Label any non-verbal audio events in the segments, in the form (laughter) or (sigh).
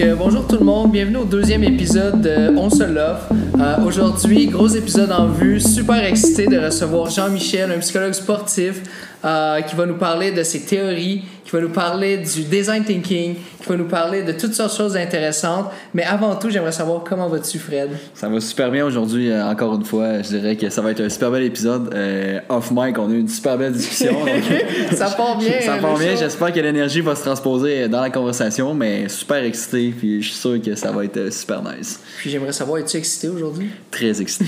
Euh, bonjour tout le monde, bienvenue au deuxième épisode de On se l'offre. Euh, Aujourd'hui, gros épisode en vue, super excité de recevoir Jean-Michel, un psychologue sportif, euh, qui va nous parler de ses théories, qui va nous parler du design thinking, qui va nous parler de toutes sortes de choses intéressantes. Mais avant tout, j'aimerais savoir comment vas-tu, Fred? Ça va super bien aujourd'hui, euh, encore une fois. Je dirais que ça va être un super bel épisode. Euh, off mic, on a eu une super belle discussion. (laughs) donc, Ça part bien. (laughs) ça part bien. J'espère que l'énergie va se transposer dans la conversation, mais super excité. Puis je suis sûr que ça va être euh, super nice. Puis j'aimerais savoir, es-tu excité aujourd'hui? (laughs) Très excité.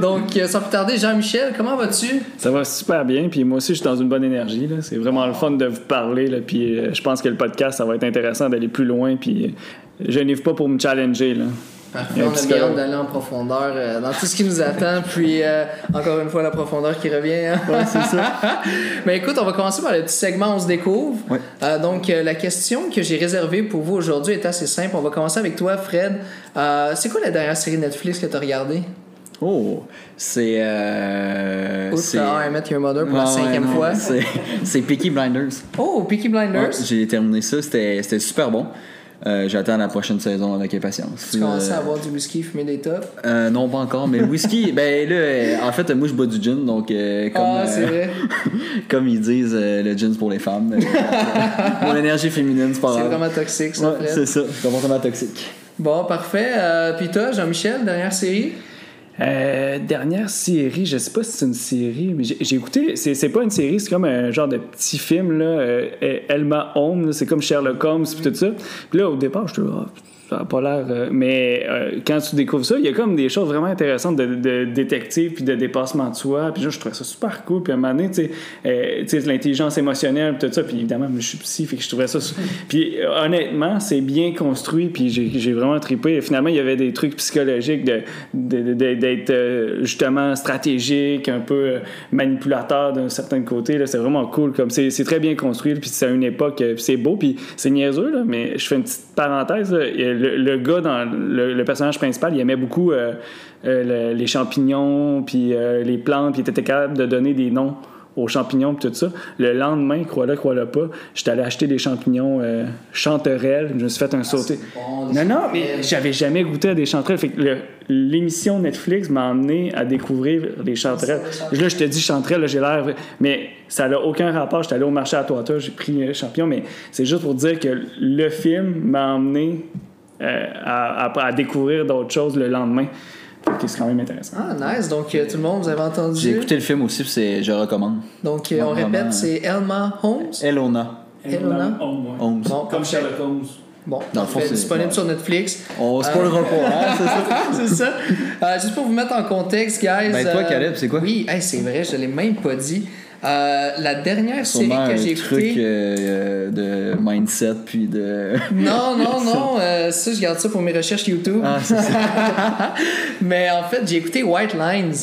Donc, euh, sans plus tarder, Jean-Michel, comment vas-tu? Ça va super bien, puis moi aussi je suis dans une bonne énergie. C'est vraiment le fun de vous parler, là, puis euh, je pense que le podcast, ça va être intéressant d'aller plus loin, puis euh, je n'arrive pas pour me challenger. Là. Parfait, on a bien hâte d'aller en profondeur euh, dans tout ce qui nous attend. (laughs) Puis, euh, encore une fois, la profondeur qui revient. hein. c'est ça. (laughs) Mais écoute, on va commencer par le petit segment On se découvre. Ouais. Euh, donc, euh, la question que j'ai réservée pour vous aujourd'hui est assez simple. On va commencer avec toi, Fred. Euh, c'est quoi la dernière série Netflix que tu as regardée? Oh, c'est. Euh, Outre c'est- How I Met Your Mother pour la ouais, cinquième fois. C'est c'est Peaky Blinders. Oh, Peaky Blinders. Ouais, J'ai terminé ça. C'était c'était super bon. Euh, J'attends la prochaine saison avec impatience. tu commences Euh, à avoir du whisky, fumer des tops? Euh, non, pas encore, mais le whisky, (laughs) ben là, euh, en fait, moi je bois du gin, donc euh, comme, Ah, euh, c'est vrai. (laughs) comme ils disent, euh, le gin c'est pour les femmes. Euh, (laughs) Mon énergie féminine, c'est pas C'est grave. vraiment toxique, ça, Ouais, c'est ça, c'est comportement toxique. Bon, parfait. Euh, Puis toi, Jean-Michel, dernière série? Euh, dernière série, je sais pas si c'est une série, mais j'ai écouté, c'est pas une série, c'est comme un genre de petit film, là, euh, Elma Holmes, là, c'est comme Sherlock Holmes, puis tout ça. Puis là, au départ, je te ça a pas l'air. euh, mais euh, quand tu découvres ça, il y a comme des choses vraiment intéressantes de, de détective puis de dépassement de soi. Puis je trouvais ça super cool. Puis à un moment donné, tu sais, euh, l'intelligence émotionnelle, tout ça. Puis évidemment, je suis psy, fait que je trouvais ça. (laughs) puis honnêtement, c'est bien construit. Puis j'ai vraiment trippé. Et finalement, il y avait des trucs psychologiques de, d'être justement stratégique, un peu manipulateur d'un certain côté. C'est vraiment cool. Comme c'est très bien construit. Puis c'est à une époque, puis c'est beau. Puis c'est niaiseux, là, mais je fais une petite parenthèse. là. Et Le, le gars dans le, le personnage principal, il aimait beaucoup euh, euh, le- les champignons, puis euh, les plantes, puis il était capable de donner des noms aux champignons puis tout ça. Le lendemain, crois-le, crois-le pas, j'étais allé acheter des champignons euh, chanterelles. Je me suis fait un sauté. bon, non, non, mais j'avais jamais goûté à des chanterelles. Fait que l'émission Netflix m'a amené à découvrir les chanterelles. Là, je te dis chanterelles, j'ai l'air... Mais ça n'a aucun rapport. J'étais allé au marché à Toita, j'ai pris euh, champignon, mais c'est juste pour dire que le film m'a amené euh, à, à- à découvrir d'autres choses le lendemain. C'est quand même intéressant. Ah, nice. Donc, euh, tout le monde, vous avez entendu? J'ai écouté le film aussi, c'est- je recommande. Donc, euh, on répète, c'est Elma Holmes? Elona Elona? Holmes. Bon, Comme Sherlock Holmes. Bon, Dans le fond, c'est- disponible ouais. sur Netflix. On spoilera pas, hein, (laughs) c'est ça? c'est ça. Euh, juste pour vous mettre en contexte, guys. Ben, toi, euh, Caleb, c'est quoi? Oui, hey, c'est vrai, je l'ai même pas dit. Euh, la dernière série que un j'ai truc écoutée. euh, de mindset, puis de... (laughs) Non, non, (laughs) non. euh, ça, je garde ça pour mes recherches YouTube. Ah, ça. (laughs) Mais en fait, j'ai écouté White Lines,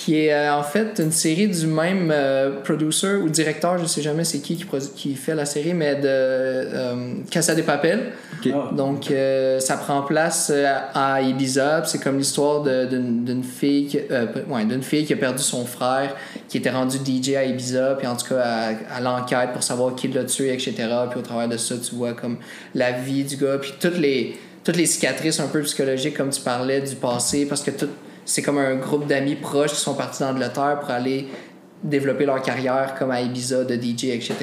qui est euh, en fait une série du même euh, producer ou directeur, je sais jamais c'est qui qui, qui fait la série, mais de euh, Casa de Papel. Ok. Donc, euh, ça prend place euh, à Ibiza. C'est comme l'histoire de- d'une fille, qui- euh, ouais, d'une fille qui a perdu son frère, qui était rendu DJ à Ibiza, puis en tout cas à, à l'enquête pour savoir qui l'a tué, etc. Puis au travers de ça, tu vois comme la vie du gars, puis toutes les, toutes les cicatrices un peu psychologiques, comme tu parlais, du passé, parce que tout, c'est comme un groupe d'amis proches qui sont partis d'Angleterre pour aller développer leur carrière comme à Ibiza de DJ, etc.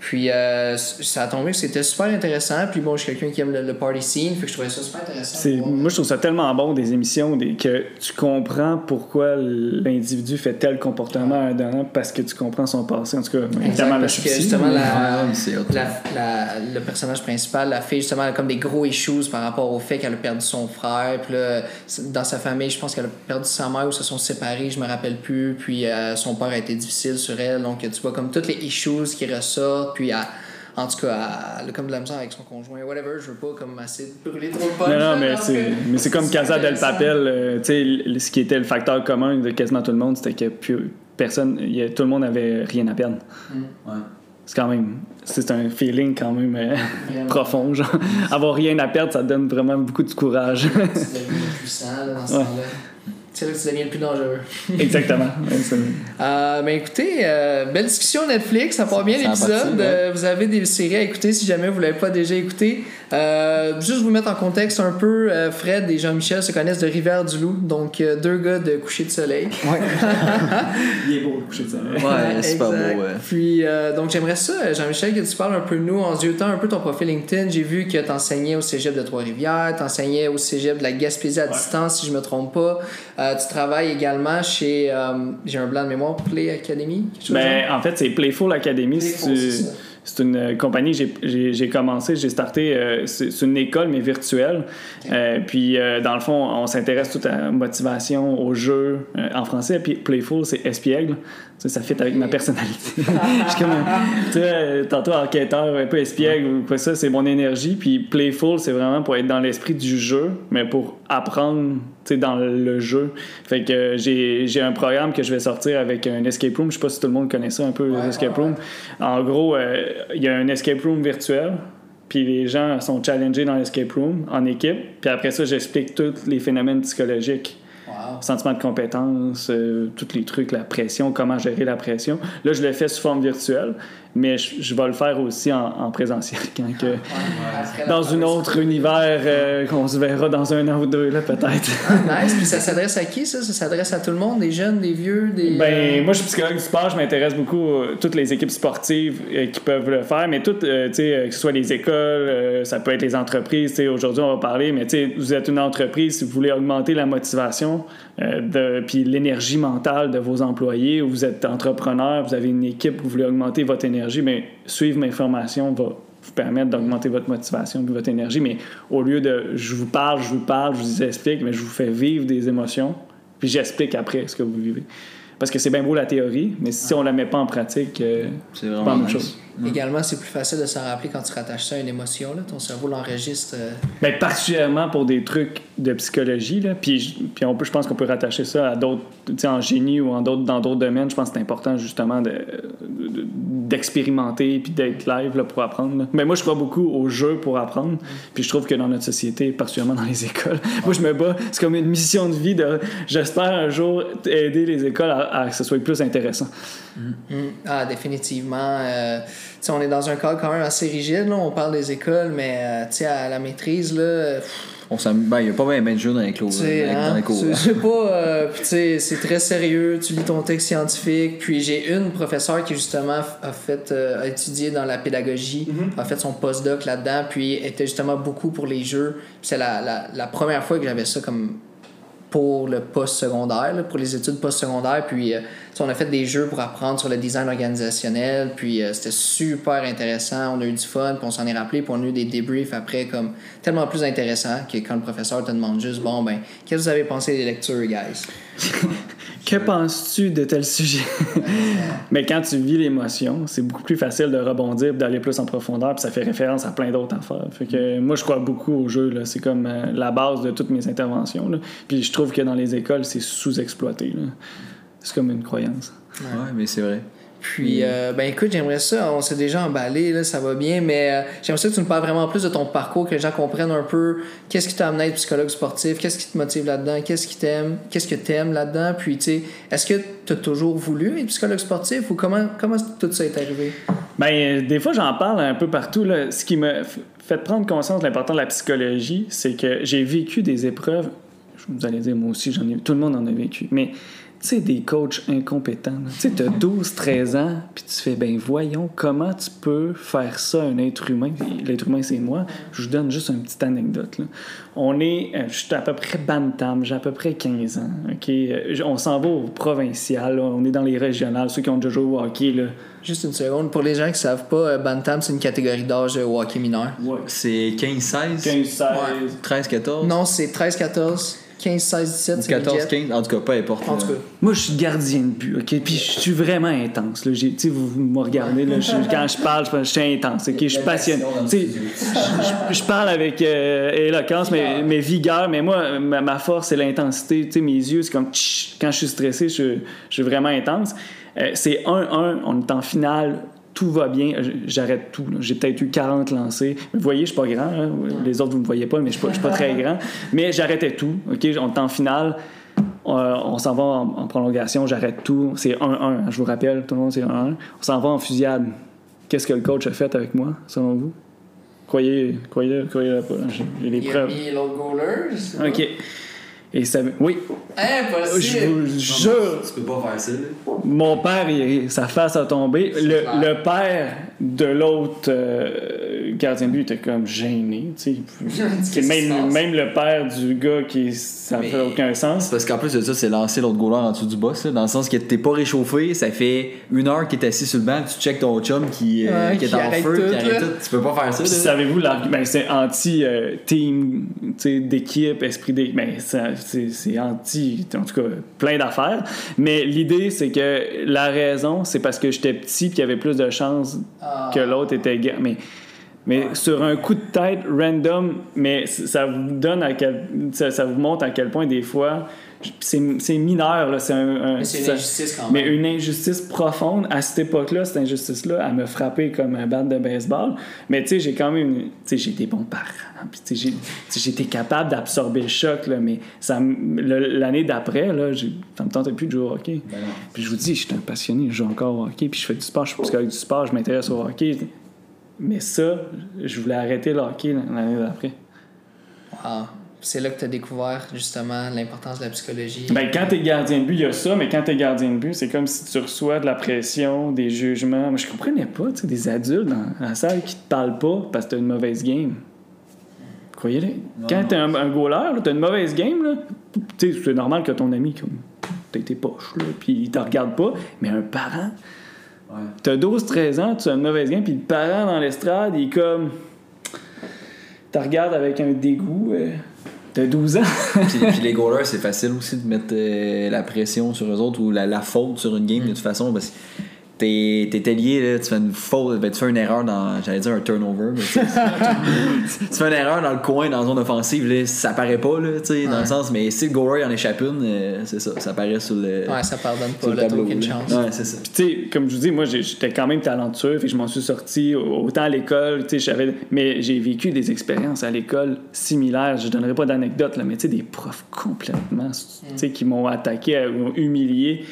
Puis euh, ça a tombé que c'était super intéressant. Puis bon, je suis quelqu'un qui aime le, le party scene, fait que je trouvais ça super intéressant. Voir. moi, je trouve ça tellement bon des émissions des- que tu comprends pourquoi l'individu fait tel comportement à un parce que tu comprends son passé. En tout cas, Exact, évidemment, là, parce que justement, la, c'est hot. la, la- le personnage principal, la fille, justement, elle a comme des gros issues par rapport au fait qu'elle a perdu son frère. Puis là, dans sa famille, je pense qu'elle a perdu sa mère ou se sont séparés, je me rappelle plus. Puis euh, son père a été difficile sur elle. Donc, tu vois comme toutes les issues qui ressortent. Puis, elle- en tout cas, elle, a comme de la misère avec son conjoint. Whatever, je veux pas comme assez brûler trop le punch. Non, non, mais c'est, mais c'est comme C'est Casa del. Papel. euh, tu sais, ce qui était le facteur commun de quasiment tout le monde, c'était que plus personne, il y a- tout le monde avait rien à perdre. Ouais. C'est quand même, c'est un feeling quand même euh, profond. Genre, avoir rien à perdre, ça donne vraiment beaucoup de courage. Deviens puissant là, dans ce Ouais. temps-là. C'est là que tu deviens le plus dangereux. (laughs) Exactement. Euh, ben écoutez, euh, belle discussion Netflix, ça part bien Ça l'épisode. Euh, vous avez des séries à écouter si jamais vous ne l'avez pas déjà écouté. Euh, juste vous mettre en contexte un peu, euh, Fred et Jean-Michel se connaissent de Rivière-du-Loup, donc euh, deux gars de coucher de soleil. Ouais. (laughs) Il est beau le coucher de soleil. Ouais, c'est pas beau, ouais. Puis, euh, donc, j'aimerais ça, Jean-Michel, que tu parles un peu de nous en se jetant un peu ton profil LinkedIn. J'ai vu que tu enseignais au cégep de Trois-Rivières, tu enseignais au cégep de la Gaspésie à distance, si je me trompe pas. Euh, tu travailles également chez, euh, j'ai un blanc de mémoire, Play Academy. quelque chose Ben, en fait, c'est Playful Academy. Playful, c'est ça. C'est une euh, compagnie, j'ai- commencé, j'ai starté, euh, c'est une école, mais virtuelle. Euh, puis, euh, dans le fond, on s'intéresse tout à motivation, au jeu en français. Puis, Playful, c'est espiègle. Sais, ça fit avec ma personnalité. (laughs) Je suis comme, tu sais, tantôt enquêteur, un peu espiègle ou quoi ça, c'est mon énergie. Puis, Playful, c'est vraiment pour être dans l'esprit du jeu, mais pour apprendre, tu sais, dans le jeu. Fait que euh, j'ai un programme que je vais sortir avec un escape room. Je sais pas si tout le monde connaît ça un peu, Ouais, les escape ouais, rooms. En gros, euh, il y a un escape room virtuel. Puis les gens sont challengés dans l'escape room en équipe. Puis après ça, j'explique tous les phénomènes psychologiques Sentiment de compétence, euh, tous les trucs, la pression, comment gérer la pression. Là, je le fais sous forme virtuelle, mais je, je vais le faire aussi en, en présentiel (laughs) quand que, dans un autre univers euh, qu'on se verra dans un an ou deux, là, peut-être. Ah, nice. Puis ça s'adresse à qui, ça? Ça s'adresse à tout le monde, des jeunes, des vieux, des... Ben, moi, je suis psychologue du sport, je m'intéresse beaucoup à toutes les équipes sportives euh, qui peuvent le faire, mais toutes, euh, tu sais, euh, que ce soit les écoles, euh, ça peut être les entreprises, tu sais, aujourd'hui, on va parler, mais tu sais, vous êtes une entreprise, si vous voulez augmenter la motivation, euh, de, puis l'énergie mentale de vos employés, ou vous êtes entrepreneur, vous avez une équipe, vous voulez augmenter votre énergie, mais suivre mes formations va vous permettre d'augmenter votre motivation puis votre énergie, mais au lieu de je vous parle, je vous parle, je vous explique, mais je vous fais vivre des émotions, puis j'explique après ce que vous vivez. Parce que c'est bien beau la théorie, mais si on la met pas en pratique, euh, C'est pas la même nice. Chose. Également, c'est plus facile de s'en rappeler quand tu rattaches ça à une émotion. Là. Ton cerveau l'enregistre. euh, Ben, particulièrement pour des trucs de psychologie, là, puis, je- puis on peut, je pense qu'on peut rattacher ça à d'autres, tu sais, en génie ou en d'autres, dans d'autres domaines. Je pense que c'est important justement de, de- d'expérimenter puis d'être live là, pour apprendre. là. Mais moi, je crois beaucoup au jeu pour apprendre. Puis je trouve que dans notre société, particulièrement dans les (laughs) écoles, moi, je me bats. C'est comme une mission de vie de, j'espère un jour aider les écoles à, à que ce soit plus intéressant. Mm. Ah, définitivement. Euh, on est dans un cadre quand même assez rigide. Là. On parle des écoles, mais euh, à la maîtrise, là, pff, On ben, il n'y a pas bien ben de jeux dans les dans hein, les cours. je sais pas, euh, c'est très sérieux. Tu lis ton texte scientifique. Puis j'ai une professeure qui, justement, a fait, euh, a étudié dans la pédagogie, a fait son postdoc là-dedans, puis était justement beaucoup pour les jeux. C'est la, la, la première fois que j'avais ça comme pour le post-secondaire, pour les études post-secondaires. Puis, euh, on a fait des jeux pour apprendre sur le design organisationnel. Puis, euh, c'était super intéressant. On a eu du fun, puis on s'en est rappelé. Puis, on a eu des débriefs après, comme tellement plus intéressant que quand le professeur te demande juste, bon, ben, qu'est-ce que vous avez pensé des lectures, guys? (laughs) Que penses-tu de tel sujet? (laughs) Mais quand tu vis l'émotion, c'est beaucoup plus facile de rebondir, d'aller plus en profondeur, puis ça fait référence à plein d'autres affaires. Fait que moi, je crois beaucoup au jeu. C'est comme euh, la base de toutes mes interventions. Puis je trouve que dans les écoles, c'est sous-exploité. C'est comme une croyance. Ouais, mais c'est vrai. Puis, euh, ben écoute, j'aimerais ça, on s'est déjà emballé, là, ça va bien, mais euh, j'aimerais ça que tu nous parles vraiment plus de ton parcours, que les gens comprennent un peu qu'est-ce qui t'a amené à être psychologue sportif, qu'est-ce qui te motive là-dedans, qu'est-ce qui t'aime, qu'est-ce que t'aimes là-dedans, puis tu sais, est-ce que t'as toujours voulu être psychologue sportif ou comment, comment tout ça est arrivé? Ben, euh, des fois, j'en parle un peu partout. Là. Ce qui m'a f- fait prendre conscience de l'importance de la psychologie, c'est que j'ai vécu des épreuves. Vous allez dire, moi aussi, j'en ai Tout le monde en a vécu. Mais, sais, des coachs incompétents. Tu sais, tu as 12, 13 ans, puis tu fais, ben voyons, comment tu peux faire ça à un être humain? L'être humain, c'est moi. Je vous donne juste une petite anecdote. Là. On est, euh, je suis à peu près bantam, j'ai à peu près 15 ans. OK? Euh, On s'en va au provincial, là. on est dans les régionales, ceux qui ont déjà joué au hockey. Là. Juste une seconde, pour les gens qui savent pas, euh, Bantam, c'est une catégorie d'âge au hockey mineur. C'est 15-16, 15, 16. 13-14, Non, c'est 13-14, 15-16-17, c'est 14-15, midget. en tout cas, peu importe. En tout cas. Moi, je suis gardien de but, OK? Puis je suis vraiment intense. Là. J'ai- Tu sais, vous, vous me regardez, là, je- quand je parle, je, je suis intense, OK? Je suis passionné. Tu sais, je, je parle avec euh, éloquence, mais, mais vigueur, mais moi, ma, ma force, c'est l'intensité. Tu sais, mes yeux, c'est comme... tch, Quand je suis stressé, je, je suis vraiment intense. Euh, c'est 1-1, on est en finale, tout va bien, j'arrête tout. J'ai peut-être eu 40 lancés. Vous voyez, je suis pas grand. hein. Les autres, vous me voyez pas, mais je suis pas, je suis pas très grand. Mais j'arrêtais tout. OK? On est en finale. Euh, on s'en va en, en prolongation, j'arrête tout. C'est 1-1, hein, je vous rappelle, tout le monde, c'est 1-1. On s'en va en fusillade. Qu'est-ce que le coach a fait avec moi, selon vous? Croyez, croyez-le, croyez-le pas. J'ai les Il a preuves. mis. OK. Et ça... Oui, Impossible. je vous jure, Tu peux pas faire ça, mon père, il- sa face a tombé. Le, le père de l'autre euh, gardien de but était comme gêné. (laughs) même, même le père du gars, qui ça Mais- fait aucun sens. Parce qu'en plus de ça, c'est lancer l'autre goaler en dessous du boss, là, dans le sens que t'es pas réchauffé, ça fait une heure qu'il est assis sur le banc, tu checkes ton chum qui, euh, Ouais, qui est qui en euh, feu, tout, qui arrête là. tout. Tu peux pas faire ça, savez-vous, l'argument, ben, c'est anti-team, tu sais, d'équipe, esprit d'équipe. Ben, ça- c'est c'est anti, en tout cas, plein d'affaires. Mais l'idée, c'est que la raison, c'est parce que j'étais petit puis il y avait plus de chances Ah. que l'autre était gars. Mais, mais sur un coup de tête random, mais ça vous donne à quel, ça, ça vous montre à quel point des fois, c'est mineur, là, c'est un, un- Mais une injustice quand mais même. une injustice profonde à cette époque-là, cette injustice-là, elle me frappait comme un bat de baseball. Mais tu sais, j'ai quand même, tu sais, j'ai des bons parents. Puis j'étais capable d'absorber le choc, là, mais l'année d'après, là, ça me tentait plus de jouer au hockey. Ben. Puis je vous dis, je suis un passionné, je joue encore au hockey, puis je fais du sport, je suis psychologue du sport, je m'intéresse au hockey. Mais ça, je voulais arrêter le hockey l'année d'après. Ah, c'est là que tu as découvert justement l'importance de la psychologie. Ben, quand t'es gardien de but, il y a ça, mais quand t'es gardien de but, c'est comme si tu reçois de la pression, des jugements. Moi, je comprenais pas, tu sais, des adultes dans la salle qui te parlent pas parce que t'as une mauvaise game. Croyez-le. Quand t'es un, un goaler, là, t'as une mauvaise game, tu c'est normal que ton ami, comme, t'as été poche, là, puis il te regarde pas, mais un parent, Ouais. T'as 12-13 ans, tu as une mauvaise game, puis le parent dans l'estrade, il est comme. Te regarde avec un dégoût. euh, T'as 12 ans. puis, (laughs) puis les goalers, c'est facile aussi de mettre euh, la pression sur eux autres ou la, la faute sur une game de toute façon parce que t'es t'es lié, là, tu fais une faute, ben, tu fais une erreur dans, j'allais dire un turnover, mais (laughs) tu fais une erreur dans le coin, dans la zone offensive, là, ça paraît pas, là, tu sais, dans Ouais. le sens, mais si le goaler en échappe une, euh, c'est ça, ça paraît sur le, Ouais, ça pardonne pas, le tableau. aucune chance. Ouais, c'est ça. Puis, tu sais, comme je vous dis, moi, j'étais quand même talentueux, et je m'en suis sorti autant à l'école, tu sais, j'avais. Mais j'ai vécu des expériences à l'école similaires. Je donnerai pas d'anecdotes, là, mais tu sais, des profs complètement, tu sais, qui m'ont attaqué, euh, m'ont humilié.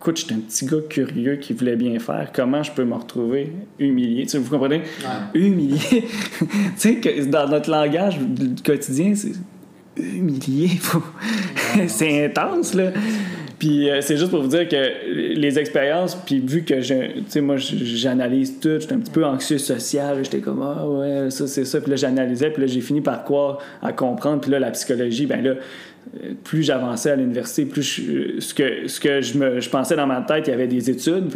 Écoute, j'étais un petit gars curieux qui voulait bien faire. Comment je peux me retrouver humilié? Tu sais, vous comprenez? Ouais. Humilié. (laughs) tu sais, que dans notre langage du quotidien, c'est humilié. faut- (laughs) c'est intense, là. Puis euh, c'est juste pour vous dire que les expériences, puis vu que je, tu sais, moi j'analyse tout, j'étais un petit peu anxieux social, j'étais comme ah ouais, ça c'est ça, puis là j'analysais, puis là j'ai fini par croire à comprendre, puis là la psychologie, ben là plus j'avançais à l'université, plus je- ce que ce que je me je pensais dans ma tête, il y avait des études,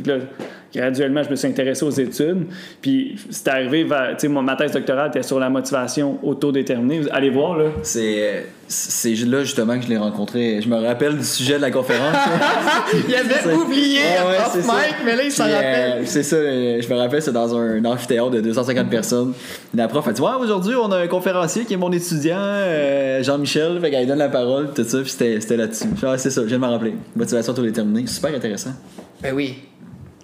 graduellement je me suis intéressé aux études, puis c'est arrivé tu sais ma thèse doctorale était sur la motivation autodéterminée, allez voir là. C'est c'est là justement que je l'ai rencontré. Je me rappelle du sujet de la conférence. (laughs) Il avait oublié Ouais, ouais, ça. mic, mais là, il s'en euh, rappelle. c'est ça, euh, je me rappelle, c'est dans un amphithéâtre de 250 personnes. La prof a dit Ouais, aujourd'hui, on a un conférencier qui est mon étudiant, euh, Jean-Michel. Fait qu'elle donne la parole, tout ça, puis c'était là-dessus. C'est ça, je viens de me rappeler. Motivation autodéterminée, super intéressant. Ben oui.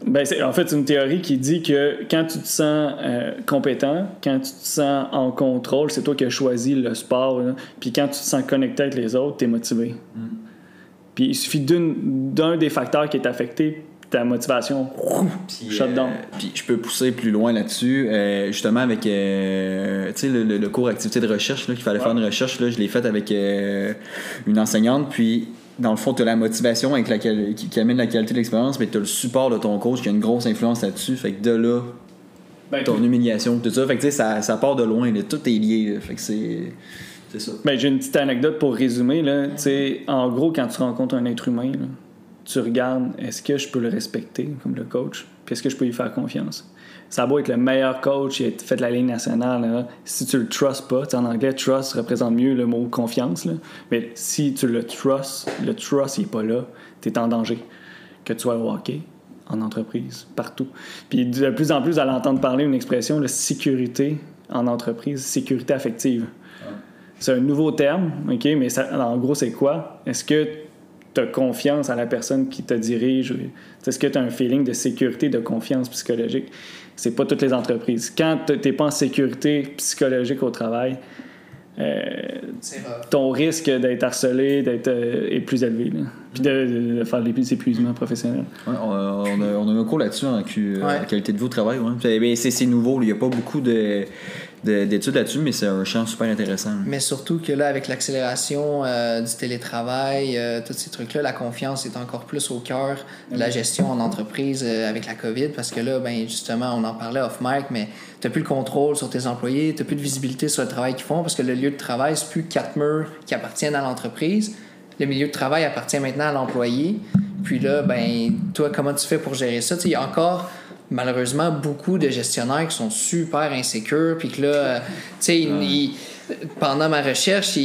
Ben, c'est, en fait, c'est une théorie qui dit que quand tu te sens euh, compétent, quand tu te sens en contrôle, c'est toi qui as choisi le sport, là. puis quand tu te sens connecté avec les autres, tu es motivé. Puis il suffit d'une- d'un des facteurs qui est affecté, ta motivation, Puis, shut down. euh, puis je peux pousser plus loin là-dessus. euh, justement, avec euh, le, le- le cours activité de recherche, là, qu'il fallait faire une recherche, là, je l'ai fait avec euh, une enseignante. Puis, dans le fond, tu as la motivation avec laquelle, qui, qui amène la qualité de l'expérience, mais tu as le support de ton coach qui a une grosse influence là-dessus. Fait que de là, Ben, ton humiliation, tout ça. Fait que tu sais, ça, ça part de loin. là. Tout est lié. là. Fait que c'est. C'est ça. Ben, j'ai une petite anecdote pour résumer. Là. Tu sais, En gros, quand tu rencontres un être humain, là, tu regardes est-ce que je peux le respecter comme le coach, puis est-ce que je peux lui faire confiance? Ça beau être le meilleur coach, a fait de la ligne nationale. là, si tu le trust pas, en anglais, trust représente mieux le mot confiance. là. mais si tu le trust, le trust il est pas là, tu es en danger. Que tu sois au hockey, en entreprise, partout. Puis de plus en plus, à l'entendre parler une expression, la sécurité en entreprise, sécurité affective. C'est un nouveau terme, OK, mais ça, en gros, c'est quoi? Est-ce que tu as confiance à la personne qui te dirige? Est-ce que tu as un feeling de sécurité, de confiance psychologique? C'est pas toutes les entreprises. Quand tu n'es pas en sécurité psychologique au travail, euh, ton risque d'être harcelé d'être, euh, est plus élevé. là. Puis de, de- de faire des épuisements professionnels. Ouais, on, a, on, a, on a eu un cours là-dessus en, Ouais. en qualité de vie au travail. Ouais. Ben, c'est, c'est nouveau. Il n'y a pas beaucoup de. De- d'études là-dessus, mais c'est un champ super intéressant. Mais surtout que là, avec l'accélération euh, du télétravail, euh, tous ces trucs-là, la confiance est encore plus au cœur de la gestion en entreprise euh, avec la COVID parce que là, ben, justement, on en parlait off mic, mais tu n'as plus le contrôle sur tes employés, tu n'as plus de visibilité sur le travail qu'ils font parce que le lieu de travail, c'est plus quatre murs qui appartiennent à l'entreprise. Le milieu de travail appartient maintenant à l'employé. Puis là, ben, toi, comment tu fais pour gérer ça? Il y a encore malheureusement beaucoup de gestionnaires qui sont super insécures puis que là euh, tu sais ils- pendant ma recherche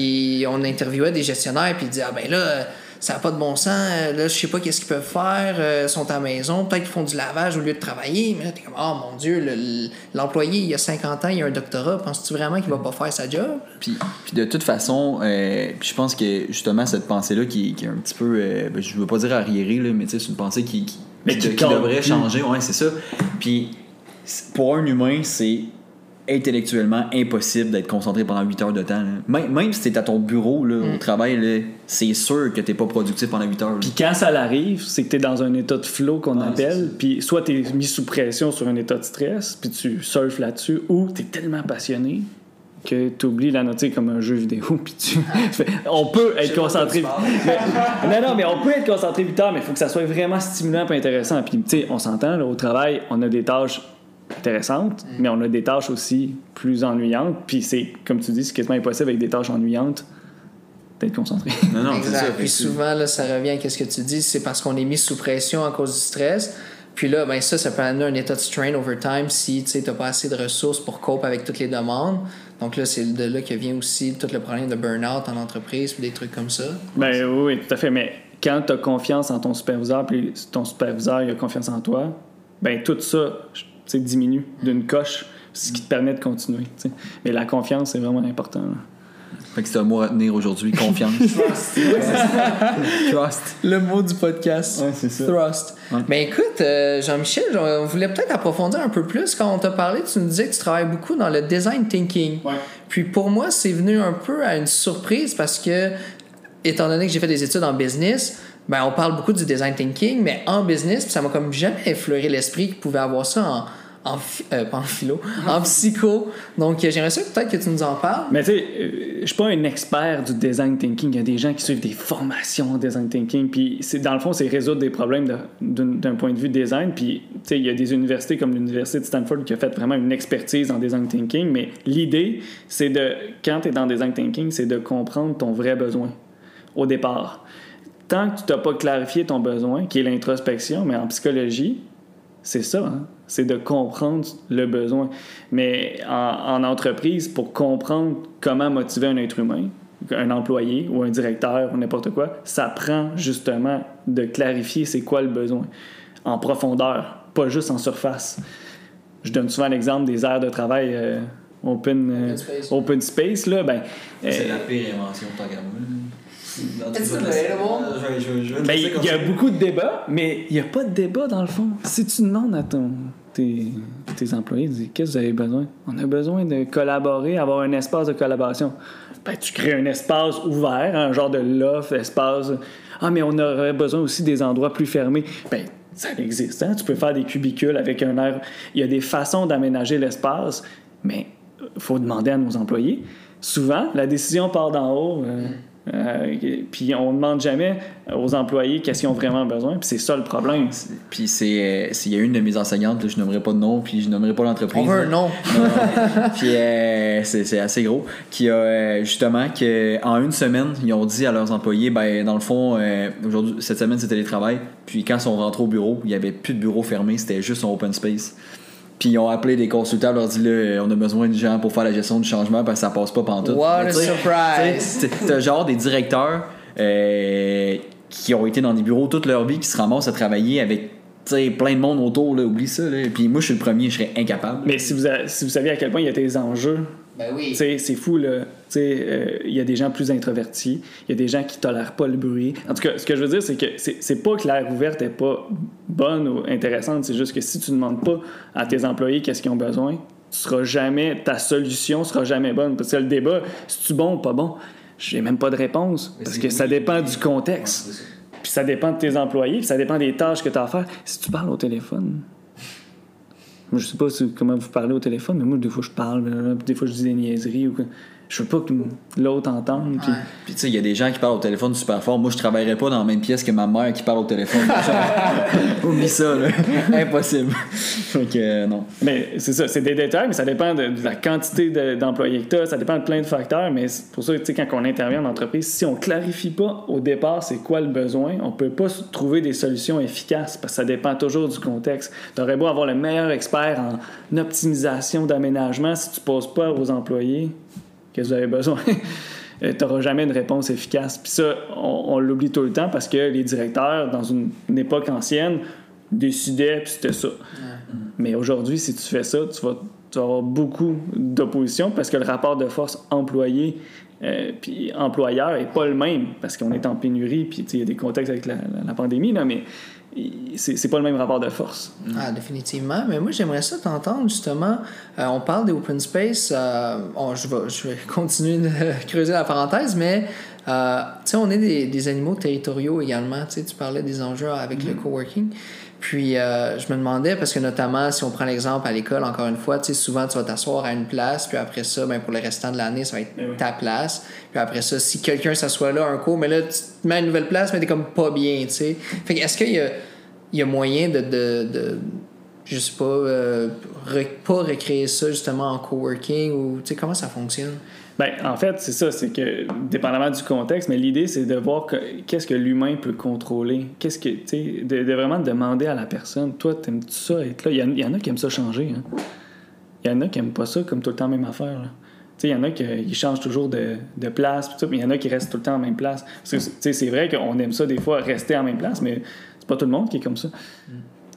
on interviewait des gestionnaires puis ils disaient ah ben là ça n'a pas de bon sens euh, là je sais pas qu'est-ce qu'ils peuvent faire euh, ils sont à la maison peut-être qu'ils font du lavage au lieu de travailler mais là t'es comme oh mon dieu le- l'employé il y a 50 ans il a un doctorat penses-tu vraiment qu'il va pas faire sa job Puis, puis de toute façon, euh, je pense que justement cette pensée-là qui, qui est un petit peu, euh, ben, je veux pas dire arriérée, là, mais tu sais, c'est une pensée qui, qui, Mais qui- qui devrait plus. changer, ouais, c'est ça. Puis pour un humain, c'est intellectuellement impossible d'être concentré pendant 8 heures de temps. Même, même si t'es à ton bureau là, au travail, là, c'est sûr que t'es pas productif pendant 8 heures. Puis quand ça l'arrive, c'est que tu es dans un état de flow qu'on Ouais, appelle, puis soit tu es mis sous pression sur un état de stress, puis tu surfes là-dessus, ou tu es tellement passionné que tu oublies la noter comme un jeu vidéo, (laughs) puis tu... on peut être concentré... Mais- non, non, mais on peut être concentré 8 heures, mais il faut que ça soit vraiment stimulant et intéressant. Puis, tu sais, on s'entend, là, au travail, on a des tâches intéressantes, mais on a des tâches aussi plus ennuyantes, puis c'est, comme tu dis, c'est quasiment impossible avec des tâches ennuyantes d'être concentré. Non, non, c'est ça. Exact. Puis souvent, là, ça revient à ce que tu dis, c'est parce qu'on est mis sous pression à cause du stress. Puis là, ben ça, ça peut amener un état de strain over time si tu n'as pas assez de ressources pour cope avec toutes les demandes. Donc là, c'est de là que vient aussi tout le problème de burn-out en entreprise puis des trucs comme ça. Ben oui, tout à fait. Mais quand tu as confiance en ton superviseur, puis ton superviseur a confiance en toi, ben tout ça diminue d'une coche, ce qui te permet de continuer. Mais la confiance, c'est vraiment important. Fait que c'est un mot à tenir aujourd'hui, confiance. (laughs) (laughs) Trust. Le mot du podcast. Ouais, c'est ça. Thrust. Ouais. Ben écoute, euh, Jean-Michel, on voulait peut-être approfondir un peu plus. Quand on t'a parlé, tu nous disais que tu travailles beaucoup dans le design thinking. Puis pour moi, c'est venu un peu à une surprise parce que, étant donné que j'ai fait des études en business, ben on parle beaucoup du design thinking, mais en business, ça m'a comme jamais effleuré l'esprit qu'il pouvait avoir ça en, en euh, pas en philo, en psycho. Donc euh, j'aimerais ça peut-être que tu nous en parles. Mais tu sais, euh, je suis pas un expert du design thinking. Il y a des gens qui suivent des formations en design thinking. Puis dans le fond, c'est résoudre des problèmes d'un point de vue design. Puis tu sais, il y a des universités comme l'université de Stanford qui a fait vraiment une expertise en design thinking. Mais l'idée, c'est de, quand tu es dans design thinking, c'est de comprendre ton vrai besoin au départ. Tant que tu n'as pas clarifié ton besoin, qui est l'introspection, mais en psychologie, c'est ça, hein? C'est de comprendre le besoin. Mais en, en entreprise, pour comprendre comment motiver un être humain, un employé ou un directeur ou n'importe quoi, ça prend justement de clarifier c'est quoi le besoin en profondeur, pas juste en surface. Je donne souvent l'exemple des aires de travail euh, open, euh, Open space. open space, là, ben, euh, C'est la pire invention tant qu'à moi. Ben, il y a beaucoup de débats, mais il n'y a pas de débat dans le fond. Si tu demandes à ton, tes, tes employés, dis, qu'est-ce que vous avez besoin? On a besoin de collaborer, avoir un espace de collaboration. Ben, tu crées un espace ouvert, un genre de loft, espace. Ah, mais on aurait besoin aussi des endroits plus fermés. Ben, ça existe. Hein? Tu peux faire des cubicules avec un air. Il y a des façons d'aménager l'espace, mais il faut demander à nos employés. Souvent, la décision part d'en haut. euh, euh, puis on ne demande jamais aux employés qu'est-ce qu'ils ont vraiment besoin. Puis c'est ça le problème. Puis c'est, euh, c'est- il y a une de mes enseignantes, là, je nommerai pas de nom, puis je nommerai pas l'entreprise. On veut un nom. (laughs) puis euh, c'est, c'est assez gros. Qui a euh, justement que en une semaine, ils ont dit à leurs employés, ben dans le fond, euh, aujourd'hui, cette semaine c'est télétravail. Puis quand ils sont rentrés au bureau, il y avait plus de bureau fermé, c'était juste un open space. Puis ils ont appelé des consultants, leur dit là, on a besoin de gens pour faire la gestion du changement parce que ça passe pas pantoute. What Mais a surprise! T'as genre des directeurs euh, qui ont été dans des bureaux toute leur vie, qui se ramassent à travailler avec plein de monde autour, là, oublie ça. Là. Puis moi, je suis le premier, je serais incapable. Mais si vous, a- si vous saviez à quel point il y a des enjeux, Ben oui. c'est fou, là. Euh, il y a des gens plus introvertis, il y a des gens qui tolèrent pas le bruit. En tout cas, ce que je veux dire, c'est que c'est pas que l'air ouverte est pas bonne ou intéressante, c'est juste que si tu demandes pas à tes employés qu'est-ce qu'ils ont besoin, tu seras jamais, ta solution sera jamais bonne. Parce que le débat, c'est-tu bon ou pas bon? J'ai même pas de réponse. Parce que ça dépend du contexte. Puis ça dépend de tes employés, puis ça dépend des tâches que tu as à faire. Si tu parles au téléphone, je sais pas si- comment vous parlez au téléphone, mais moi, des fois, je parle, des fois, je dis des niaiseries ou quoi. Je veux pas que l'autre entende. puis- Ouais. Puis tu sais, il y a des gens qui parlent au téléphone super fort. Moi, je travaillerais pas dans la même pièce que ma mère qui parle au téléphone. (laughs) Oublie ça, là. Impossible. Fait que, euh, non. Mais c'est ça, c'est des détails, mais ça dépend de, de la quantité de- d'employés que tu as, ça dépend de plein de facteurs, mais c'est pour ça que, tu sais, quand on intervient en entreprise, si on clarifie pas au départ c'est quoi le besoin, on peut pas trouver des solutions efficaces parce que ça dépend toujours du contexte. Tu aurais beau avoir le meilleur expert en optimisation d'aménagement, si tu poses pas aux employés que vous avez besoin, (laughs) tu n'auras jamais une réponse efficace. Puis ça, on, on l'oublie tout le temps parce que les directeurs, dans une, une époque ancienne, décidaient, puis c'était ça. Mais aujourd'hui, si tu fais ça, tu vas, tu vas avoir beaucoup d'opposition parce que le rapport de force employé euh, puis employeur est pas le même parce qu'on est en pénurie, puis il y a des contextes avec la, la- la pandémie, là, mais c'est pas le même rapport de force. Ah, définitivement. Mais moi, j'aimerais ça t'entendre, justement. Euh, on parle des open space. euh, on- je, vais, je vais (laughs) continuer de creuser la parenthèse, mais euh, tu sais, on est des, des animaux territoriaux également. Tu sais, tu parlais des enjeux avec le coworking. Puis, euh, je me demandais, parce que notamment, si on prend l'exemple à l'école, encore une fois, tu sais, souvent, tu vas t'asseoir à une place, puis après ça, ben, pour le restant de l'année, ça va être Eh oui. ta place. Puis après ça, si quelqu'un s'assoit là un cours, mais là, tu te mets à une nouvelle place, mais t'es comme pas bien, tu sais. Fait que est-ce qu'il y a, il y a moyen de, de, de je sais pas, euh, pas recréer ça justement en coworking ou, tu sais, comment ça fonctionne? Ben, en fait, c'est ça, c'est que dépendamment du contexte, mais l'idée, c'est de voir que- qu'est-ce que l'humain peut contrôler? Qu'est-ce que, tu de, vraiment demander à la personne, toi, t'aimes-tu ça être là? Il y, en, a qui aiment ça changer. hein. Il y en a qui aiment pas ça comme tout le temps même affaire. là. Il y en a qui changent toujours de, de place, pis tout, mais il y en a qui restent tout le temps en même place. Parce que, c'est vrai qu'on aime ça des fois, rester en même place, mais c'est pas tout le monde qui est comme ça.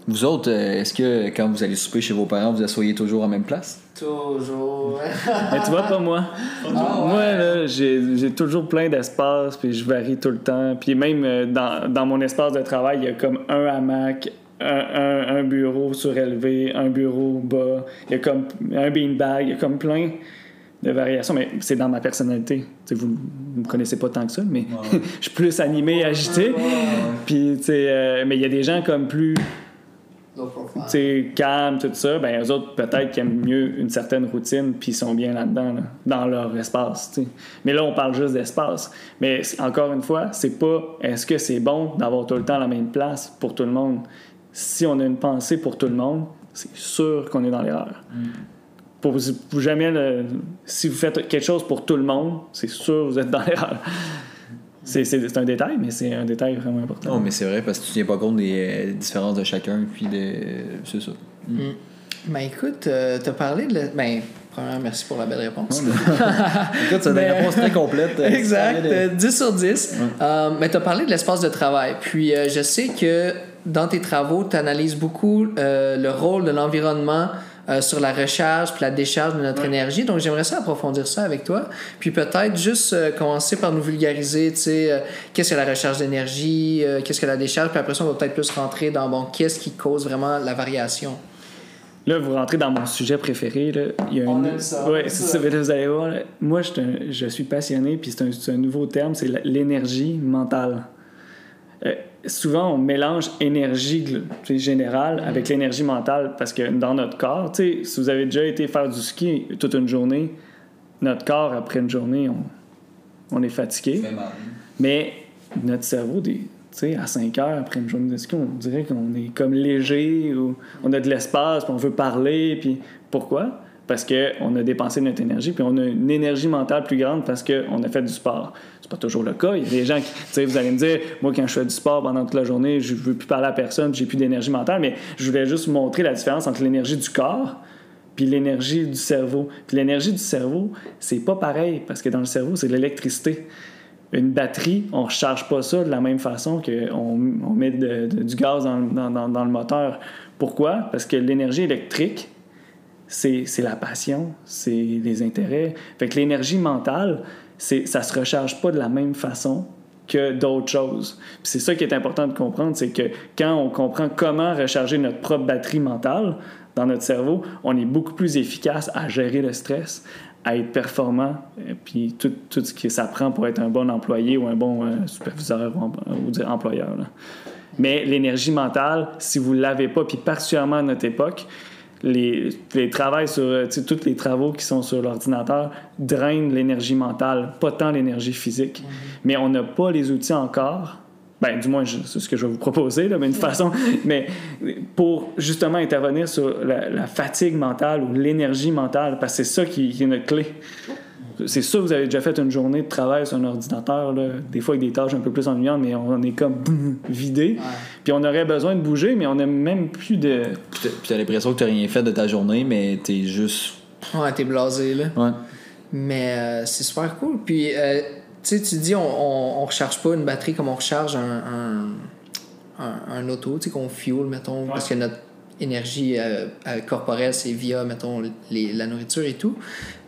Vous autres, euh, est-ce que quand vous allez souper chez vos parents, vous asseyez toujours en même place? Toujours. (laughs) Mais tu vois, pas moi. Moi, là, j'ai j'ai toujours plein d'espace, puis je varie tout le temps. Puis même euh, dans, dans mon espace de travail, il y a comme un hamac, un, un, un bureau surélevé, un bureau bas, il y a comme un beanbag, il y a comme plein de variations. Mais c'est dans ma personnalité. Tu sais, vous ne me connaissez pas tant que ça, mais (laughs) je suis plus animé, agité. Puis, tu sais, euh, mais il y a des gens comme plus Low profile. tu sais, calme, tout ça, ben eux autres, peut-être qu'ils aiment mieux une certaine routine, puis ils sont bien là-dedans, là, dans leur espace, tu sais. Mais là, on parle juste d'espace. Mais encore une fois, c'est pas est-ce que c'est bon d'avoir tout le temps la même place pour tout le monde? Si on a une pensée pour tout le monde, c'est sûr qu'on est dans l'erreur. Pour, pour jamais le- si vous faites quelque chose pour tout le monde, c'est sûr que vous êtes dans l'erreur. C'est, c'est- c'est un détail, mais c'est un détail vraiment important. Non, mais c'est vrai parce que tu tiens pas compte des euh, différences de chacun, puis de. C'est ça. Ben écoute, euh, t'as parlé de. la- Ben, premièrement, merci pour la belle réponse. (laughs) Écoute, c'est une réponse très complète. euh, exact, euh, de- 10 sur 10. Euh, mais tu as parlé de l'espace de travail. Puis euh, je sais que dans tes travaux, tu analyses beaucoup euh, le rôle de l'environnement euh, sur la recharge puis la décharge de notre énergie. Donc j'aimerais ça approfondir ça avec toi. Puis peut-être juste euh, commencer par nous vulgariser, tu sais, euh, qu'est-ce que la recharge d'énergie, euh, qu'est-ce que la décharge, puis après ça, on va peut-être plus rentrer dans, bon, qu'est-ce qui cause vraiment la variation. Là, vous rentrez dans mon sujet préféré. Là. Il y a On un- aime ça, aime c'est ça. ça. Mais là, vous allez voir. là, Moi, je je suis passionné, puis c'est un, nouveau terme, c'est l'énergie mentale. Souvent, on mélange énergie générale Mm. avec l'énergie mentale parce que dans notre corps, tu sais, si vous avez déjà été faire du ski toute une journée, notre corps, après une journée, on, on est fatigué. mal. Mais notre cerveau, des, tu sais, à 5 heures après une journée de ski, on dirait qu'on est comme léger ou on a de l'espace, puis on veut parler. Puis pourquoi? Parce qu'on a dépensé notre énergie, puis on a une énergie mentale plus grande parce qu'on a fait du sport. C'est pas toujours le cas. Il y a des gens qui, vous allez me dire, moi, quand je fais du sport pendant toute la journée, je veux plus parler à personne, j'ai plus d'énergie mentale, mais je voulais juste montrer la différence entre l'énergie du corps puis l'énergie du cerveau. Puis l'énergie du cerveau, c'est pas pareil parce que dans le cerveau, c'est de l'électricité. Une batterie, on ne recharge pas ça de la même façon qu'on on met du gaz dans, dans- dans- le moteur. Pourquoi? Parce que l'énergie électrique, c'est c'est la passion, c'est les intérêts. Fait que l'énergie mentale, c'est ça se recharge pas de la même façon que d'autres choses. C'est ça qui est important de comprendre, c'est que quand on comprend comment recharger notre propre batterie mentale dans notre cerveau, on est beaucoup plus efficace à gérer le stress, à être performant, et puis tout, ce que ça prend pour être un bon employé ou un bon euh, superviseur ou, ou employeur. Mais l'énergie mentale, si vous ne l'avez pas, puis particulièrement à notre époque, les, les travaux sur, euh, tous les travaux qui sont sur l'ordinateur drainent l'énergie mentale, pas tant l'énergie physique. Mais on n'a pas les outils encore. Ben, du moins, c'est ce que je vais vous proposer, là, mais une (laughs) façon. Mais pour justement intervenir sur la, la fatigue mentale ou l'énergie mentale, parce que c'est ça qui, qui est notre clé. C'est sûr, vous avez déjà fait une journée de travail sur un ordinateur, là, des fois avec des tâches un peu plus ennuyantes, mais on est comme boum, (laughs) vidé. Ouais. Puis on aurait besoin de bouger, mais on n'a même plus de. Puis t'as- l'impression que t'as rien fait de ta journée, mais t'es juste. Ouais, t'es blasé, là. Ouais. Mais euh, c'est super cool. Puis, euh, tu sais, tu dis, on, on, on recharge pas une batterie comme on recharge un, un, un, un auto, tu sais, qu'on fuel, mettons, parce que notre énergie euh, euh, corporelle, c'est via, mettons, les, la nourriture et tout.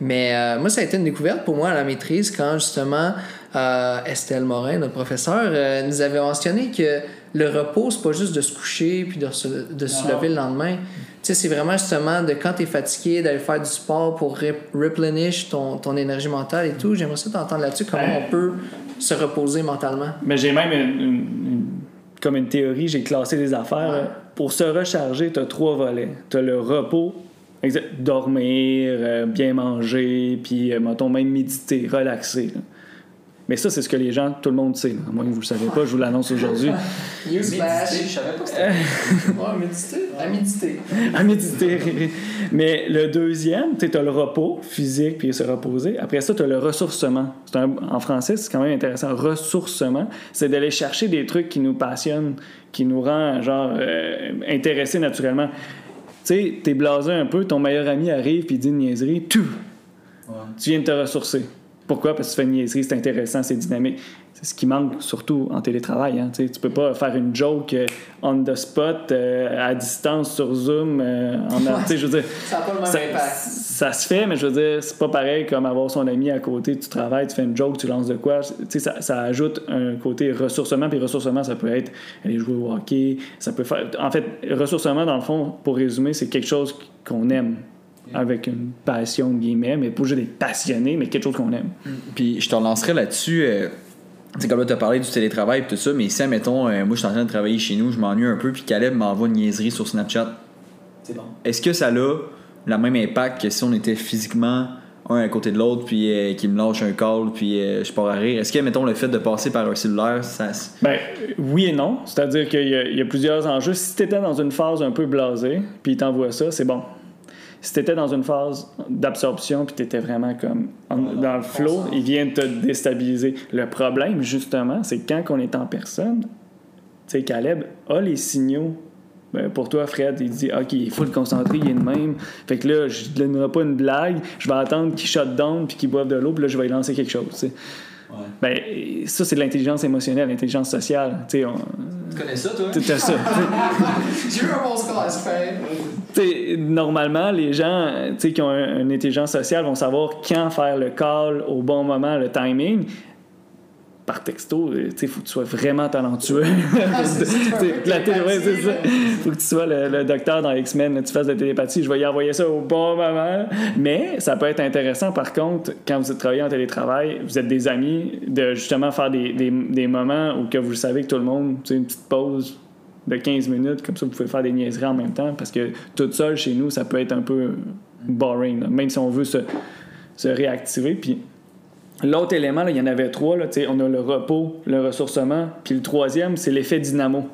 Mais euh, moi, ça a été une découverte pour moi à la maîtrise quand, justement, euh, Estelle Morin, notre professeur, nous avait mentionné que le repos, c'est pas juste de se coucher puis de se, de se lever le lendemain. Tu sais, c'est vraiment justement de quand tu es fatigué, d'aller faire du sport pour rep- replenish ton, ton énergie mentale et tout. J'aimerais ça t'entendre là-dessus, comment Ouais. on peut se reposer mentalement. Mais j'ai même une, une- une- comme une théorie, j'ai classé des affaires. Pour se recharger, tu as trois volets. Tu as le repos, dormir, euh, bien manger, puis, euh, mettons, même méditer, relaxer. Mais ça, c'est ce que les gens, tout le monde sait. À moins que vous ne le savez pas, je vous l'annonce aujourd'hui. (laughs) Newsflash. savais pas Ouais, méditer. À méditer. à méditer. Mais le deuxième, tu as le repos physique puis se reposer. Après ça, tu as le ressourcement. C'est un- en français, c'est quand même intéressant. Ressourcement, c'est d'aller chercher des trucs qui nous passionnent, qui nous rend genre euh, intéressés naturellement. Tu sais, t'es blasé un peu, ton meilleur ami arrive puis il dit une niaiserie, tout, tu viens de te ressourcer. Pourquoi? Parce que tu fais une niaiserie, c'est intéressant, c'est dynamique. C'est ce qui manque surtout en télétravail. Hein. Tu peux pas faire une joke euh, on the spot, euh, à distance, sur Zoom. euh, en, (laughs) tu sais, je veux dire, Ça n'a pas le même ça, impact. ça se fait, mais je veux dire, c'est pas pareil comme avoir son ami à côté, tu travailles, tu fais une joke, tu lances de quoi. Ça, ça ajoute un côté ressourcement, puis ressourcement, ça peut être aller jouer au hockey, ça peut faire... En fait, ressourcement, dans le fond, pour résumer, c'est quelque chose qu'on aime, avec une passion, guillemets, mais pas juste d'être passionné, mais quelque chose qu'on aime. Puis je te relancerai là-dessus. euh, tu sais, comme là, tu as parlé du télétravail et tout ça, mais si, mettons, moi, je suis en train de travailler chez nous, je m'ennuie un peu, puis Caleb m'envoie une niaiserie sur Snapchat. C'est bon. Est-ce que ça a le même impact que si on était physiquement un à côté de l'autre, puis euh, qu'il me lâche un call, puis euh, je pars à rire? Est-ce que, mettons, le fait de passer par un cellulaire, ça. Ben, oui et non. C'est-à-dire qu'il y, y a plusieurs enjeux. Si tu étais dans une phase un peu blasée, puis il t'envoie ça, c'est bon. Si tu étais dans une phase d'absorption, puis tu étais vraiment comme en- dans le flow, il vient te déstabiliser. Le problème, justement, c'est quand on est en personne, tu sais, Caleb a les signaux. Ben, pour toi, Fred, il dit OK, il faut le concentrer, il est de même. Fait que là, je ne donnerai pas une blague, je vais attendre qu'il shut down puis qu'il boive de l'eau, puis là, je vais lui lancer quelque chose. Ben, ça, c'est de l'intelligence émotionnelle, l'intelligence sociale. Tu sais, on- Tu connais ça, toi? tu as ça. (laughs) J'ai eu un bon score à ce normalement, les gens qui ont un- une intelligence sociale vont savoir quand faire le call au bon moment, le timing. Par texto, il faut que tu sois vraiment talentueux. Ah, (laughs) La télé- c'est ça. faut que tu sois le, le docteur dans X-Men, tu fasses de la télépathie. Je vais y envoyer ça au bon moment. Mais ça peut être intéressant, par contre, quand vous êtes travaillé en télétravail, vous êtes des amis, de justement faire des, des, des moments où que vous savez que tout le monde, une petite pause de 15 minutes, comme ça vous pouvez faire des niaiseries en même temps, parce que tout seul chez nous, ça peut être un peu boring, même si on veut se, se réactiver. Puis l'autre élément, il y en avait trois, là, on a le repos, le ressourcement, puis le troisième, c'est l'effet dynamo.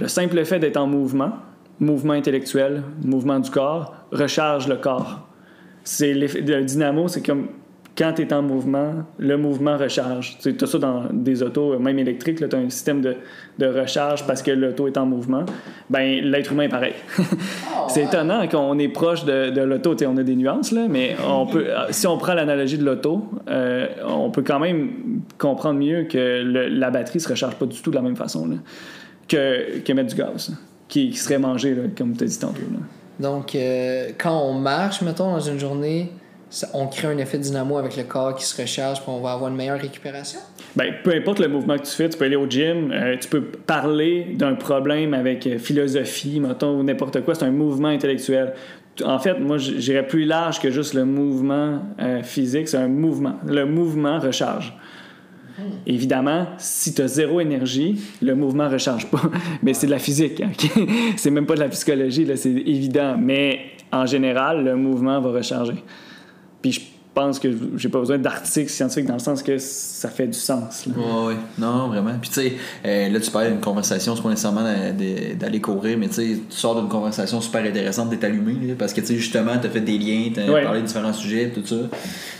Le simple fait d'être en mouvement, mouvement intellectuel, mouvement du corps, recharge le corps. C'est le dynamo, c'est comme quand tu es en mouvement, le mouvement recharge. Tu as ça dans des autos, même électriques, tu as un système de, de recharge parce que l'auto est en mouvement. Ben, l'être humain est pareil. (laughs) c'est étonnant qu'on est proche de, de l'auto. On a des nuances, là, mais on peut, si on prend l'analogie de l'auto, euh, on peut quand même comprendre mieux que le- la batterie se recharge pas du tout de la même façon là, que, que mettre du gaz, qui, qui serait mangé, comme tu as dit tantôt. là. Donc, euh, quand on marche, mettons, dans une journée, ça- on crée un effet dynamo avec le corps qui se recharge, puis on va avoir une meilleure récupération? Ben, peu importe le mouvement que tu fais, tu peux aller au gym, euh, tu peux parler d'un problème avec euh, philosophie, mettons, ou n'importe quoi, c'est un mouvement intellectuel. En fait, moi, j'irais plus large que juste le mouvement euh, physique, c'est un mouvement. Le mouvement recharge. Évidemment, si tu as zéro énergie, le mouvement ne recharge pas. (laughs) Mais c'est de la physique. hein, ok? (laughs) c'est même pas de la psychologie, là, c'est évident. Mais en général, le mouvement va recharger. Puis je pense que j'ai pas besoin d'articles scientifiques dans le sens que ça fait du sens. là. Ouais. Non, vraiment. Puis tu sais, euh, là, tu parles d'une conversation, c'est pas nécessairement d'a- d'a- d'aller courir, mais tu sais, tu sors d'une conversation super intéressante, t'es allumé, là, parce que tu sais, justement, t'as fait des liens, t'as Ouais. parlé de différents sujets, tout ça.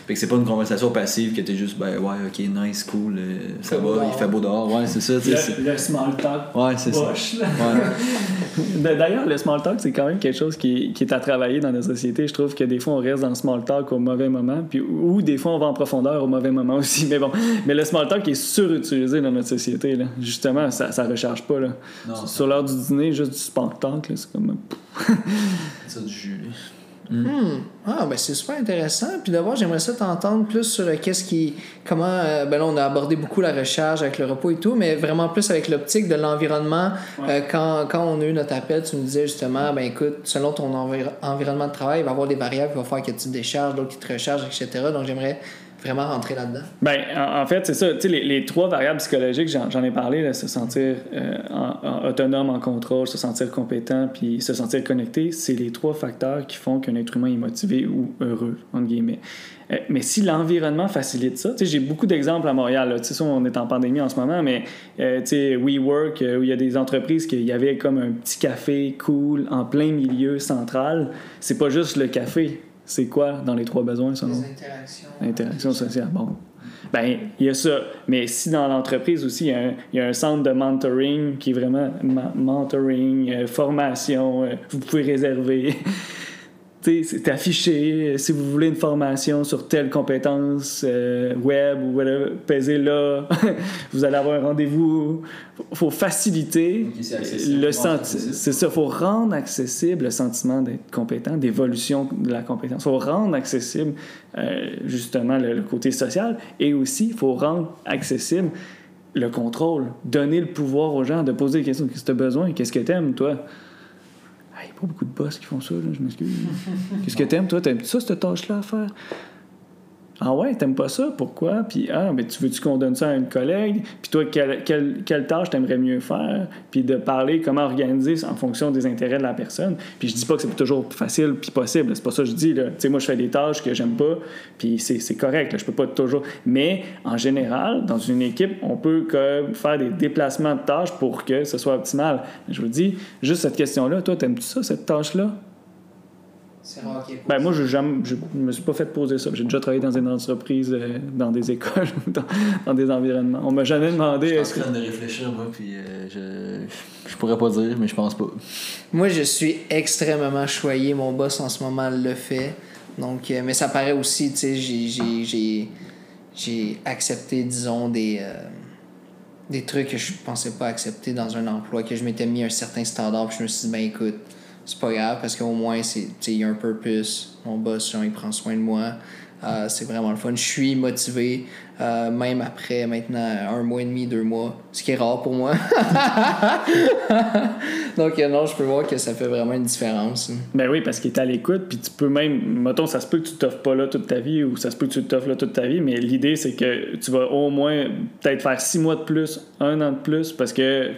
Fait que c'est pas une conversation passive que t'es juste, ben ouais, ok, nice, cool, euh, ça va, il fait beau dehors. Ouais, c'est ça, Le, le small talk. Ouais, c'est ça. Ouais. (laughs) D'ailleurs, le small talk, c'est quand même quelque chose qui, qui est à travailler dans notre société. Je trouve que des fois, on reste dans le small talk au mauvais moment, puis, ou des fois, on va en profondeur au mauvais moment (laughs) aussi. Mais bon, mais le small talk est surutilisé dans notre société. Là. Justement, ça ne recharge pas. Là. Non. Sur l'heure du dîner, juste du small talk, c'est comme. Ça du jus, là. Hmm. Ah, ben c'est super intéressant. Puis d'abord, j'aimerais ça t'entendre plus sur euh, qu'est-ce qui. Comment. euh, ben là, on a abordé beaucoup la recharge avec le repos et tout, mais vraiment plus avec l'optique de l'environnement. Euh, quand, quand on a eu notre appel, tu nous disais justement, ben écoute, selon ton envir- environnement de travail, il va y avoir des variables qui vont faire que tu te décharges, d'autres qui te rechargent, etc. Donc j'aimerais vraiment rentrer là-dedans? Ben, en, fait, c'est ça. Les, les trois variables psychologiques, j'en, ai parlé, se sentir euh, autonome, en contrôle, se sentir compétent, puis se sentir connecté, c'est les trois facteurs qui font qu'un être humain est motivé ou heureux, entre guillemets. Euh, mais si l'environnement facilite ça, j'ai beaucoup d'exemples à Montréal. Tu sais, on est en pandémie en ce moment, mais euh, tu sais, WeWork, où il y a des entreprises qu'il y avait comme un petit café cool en plein milieu central. C'est pas juste le café. C'est quoi dans les trois besoins, selon vous? interactions. Interaction sociale, bon. Ben, il y a ça. Mais si dans l'entreprise aussi, il y, a un, il y a un centre de mentoring qui est vraiment mentoring, euh, formation, euh, vous pouvez réserver. C'est affiché. Si vous voulez une formation sur telle compétence euh, web ou whatever, pesez là. (laughs) vous allez avoir un rendez-vous. Il faut faciliter le Ouais, senti- c'est ça, il faut rendre accessible le sentiment d'être compétent, d'évolution de la compétence. Il faut rendre accessible euh, justement le, le côté social et aussi il faut rendre accessible le contrôle, donner le pouvoir aux gens de poser des questions. Qu'est-ce que tu as besoin? Qu'est-ce que tu aimes, toi? Il n'y a pas beaucoup de boss qui font ça, là, je m'excuse. Qu'est-ce que t'aimes, toi? T'aimes ça, cette tâche-là à faire? Ah ouais, t'aimes pas ça? Pourquoi? Puis, ah, mais tu veux-tu qu'on donne ça à une collègue? Puis toi, quelle, quelle, quelle tâche t'aimerais mieux faire? Puis de parler comment organiser en fonction des intérêts de la personne? Puis je dis pas que c'est toujours facile puis possible. C'est pas ça que je dis. Tu sais, moi, je fais des tâches que j'aime pas, puis c'est correct, là. Je peux pas toujours... Mais, en général, dans une équipe, on peut faire des déplacements de tâches pour que ce soit optimal. Je vous dis, juste cette question-là, toi, t'aimes-tu ça, cette tâche-là? C'est rare qu'il y ait Ben moi, je ne me suis pas fait poser ça. J'ai déjà travaillé dans une entreprise, euh, dans des écoles, (laughs) dans, dans des environnements. On m'a jamais demandé Je suis en est-ce que... train de réfléchir, moi, puis euh, je, je pourrais pas dire, mais je pense pas. Moi, je suis extrêmement choyé. Mon boss, en ce moment, le fait. Donc, euh, mais ça paraît aussi, tu sais, j'ai- j'ai- j'ai j'ai accepté, disons, des, euh, des trucs que je pensais pas accepter dans un emploi, que je m'étais mis un certain standard, puis je me suis dit, ben écoute, c'est pas grave, parce qu'au moins, il y a un purpose. Mon boss, genre, il prend soin de moi. Euh, c'est vraiment le fun. Je suis motivé, euh, même après maintenant un mois et demi, deux mois, ce qui est rare pour moi. (laughs) Donc, euh, non, je peux voir que ça fait vraiment une différence. Ben oui, parce qu'il est à l'écoute, puis tu peux même... Mettons, ça se peut que tu t'offres pas là toute ta vie, ou ça se peut que tu t'offres là toute ta vie, mais l'idée, c'est que tu vas au moins peut-être faire six mois de plus, un an de plus, parce que...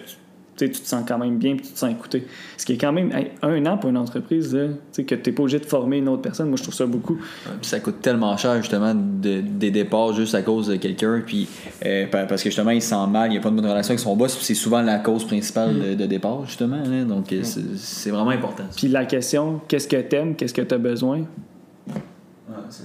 tu te sens quand même bien puis tu te sens écouté. Ce qui est quand même hey, un an pour une entreprise, là, tu sais, que tu n'es pas obligé de former une autre personne. Moi, je trouve ça beaucoup. Ouais, Puis ça coûte tellement cher, justement, de- des départs juste à cause de quelqu'un. Puis euh, pa- parce que justement, il se sent mal, il n'y a pas de bonne relation avec son boss. Puis c'est souvent la cause principale de, de départ, justement. là. Donc euh, c'est- c'est vraiment important. ça. Puis la question, qu'est-ce que t'aimes, qu'est-ce que tu as besoin,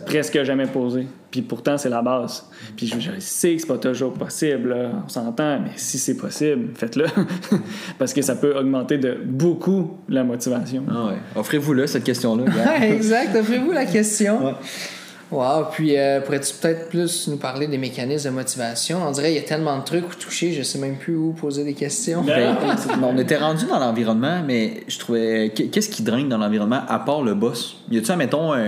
presque jamais posé. Puis pourtant, c'est la base. Puis je, je sais que c'est pas toujours possible, là, on s'entend, mais si c'est possible, faites-le. (laughs) Parce que ça peut augmenter de beaucoup la motivation. Ah ouais. Offrez-vous-le, cette question-là. (laughs) exact, offrez-vous la question. Ouais. Wow, puis euh, pourrais-tu peut-être plus nous parler des mécanismes de motivation? On dirait qu'il y a tellement de trucs où toucher, je sais même plus où poser des questions. Ben, on était rendu dans l'environnement, mais je trouvais. Qu'est-ce qui draine dans l'environnement à part le boss? Y a-tu, mettons, tu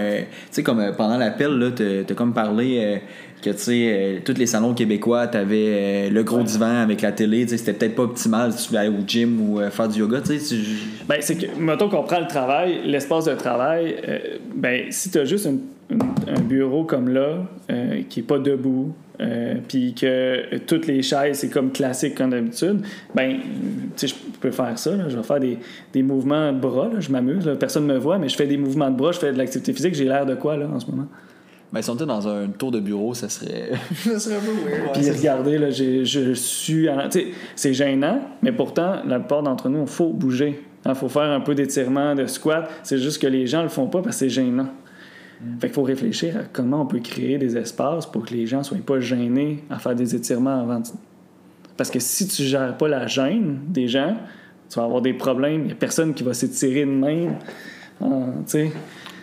sais, comme euh, pendant l'appel, là, t'as t'as comme parlé. euh, que tu sais, euh, tous les salons québécois, t'avais euh, le gros divan avec la télé, tu sais, c'était peut-être pas optimal si tu voulais aller au gym ou euh, faire du yoga, tu sais. tu- Ben, c'est que, mettons qu'on prend le travail, l'espace de travail, euh, ben, si tu as juste une, un bureau comme là, euh, qui est pas debout, euh, puis que toutes les chaises, c'est comme classique comme d'habitude, ben, tu sais, je peux faire ça. là. Je vais faire des, des mouvements de bras, là. je m'amuse. Personne ne me voit, mais je fais des mouvements de bras, je fais de l'activité physique. J'ai l'air de quoi, là, en ce moment? Ben, si on était dans un tour de bureau, ça serait. (laughs) Ça serait un peu weird. Puis regardez, là, je suis. en- tu sais, c'est gênant, mais pourtant, la plupart d'entre nous, il faut bouger. Il faut faire un peu d'étirement, de squat. C'est juste que les gens le font pas parce que c'est gênant. Fait qu'il faut réfléchir à comment on peut créer des espaces pour que les gens soient pas gênés à faire des étirements avant. Parce que si tu gères pas la gêne des gens, tu vas avoir des problèmes. Il y a personne qui va s'étirer de même. Ah, tu sais.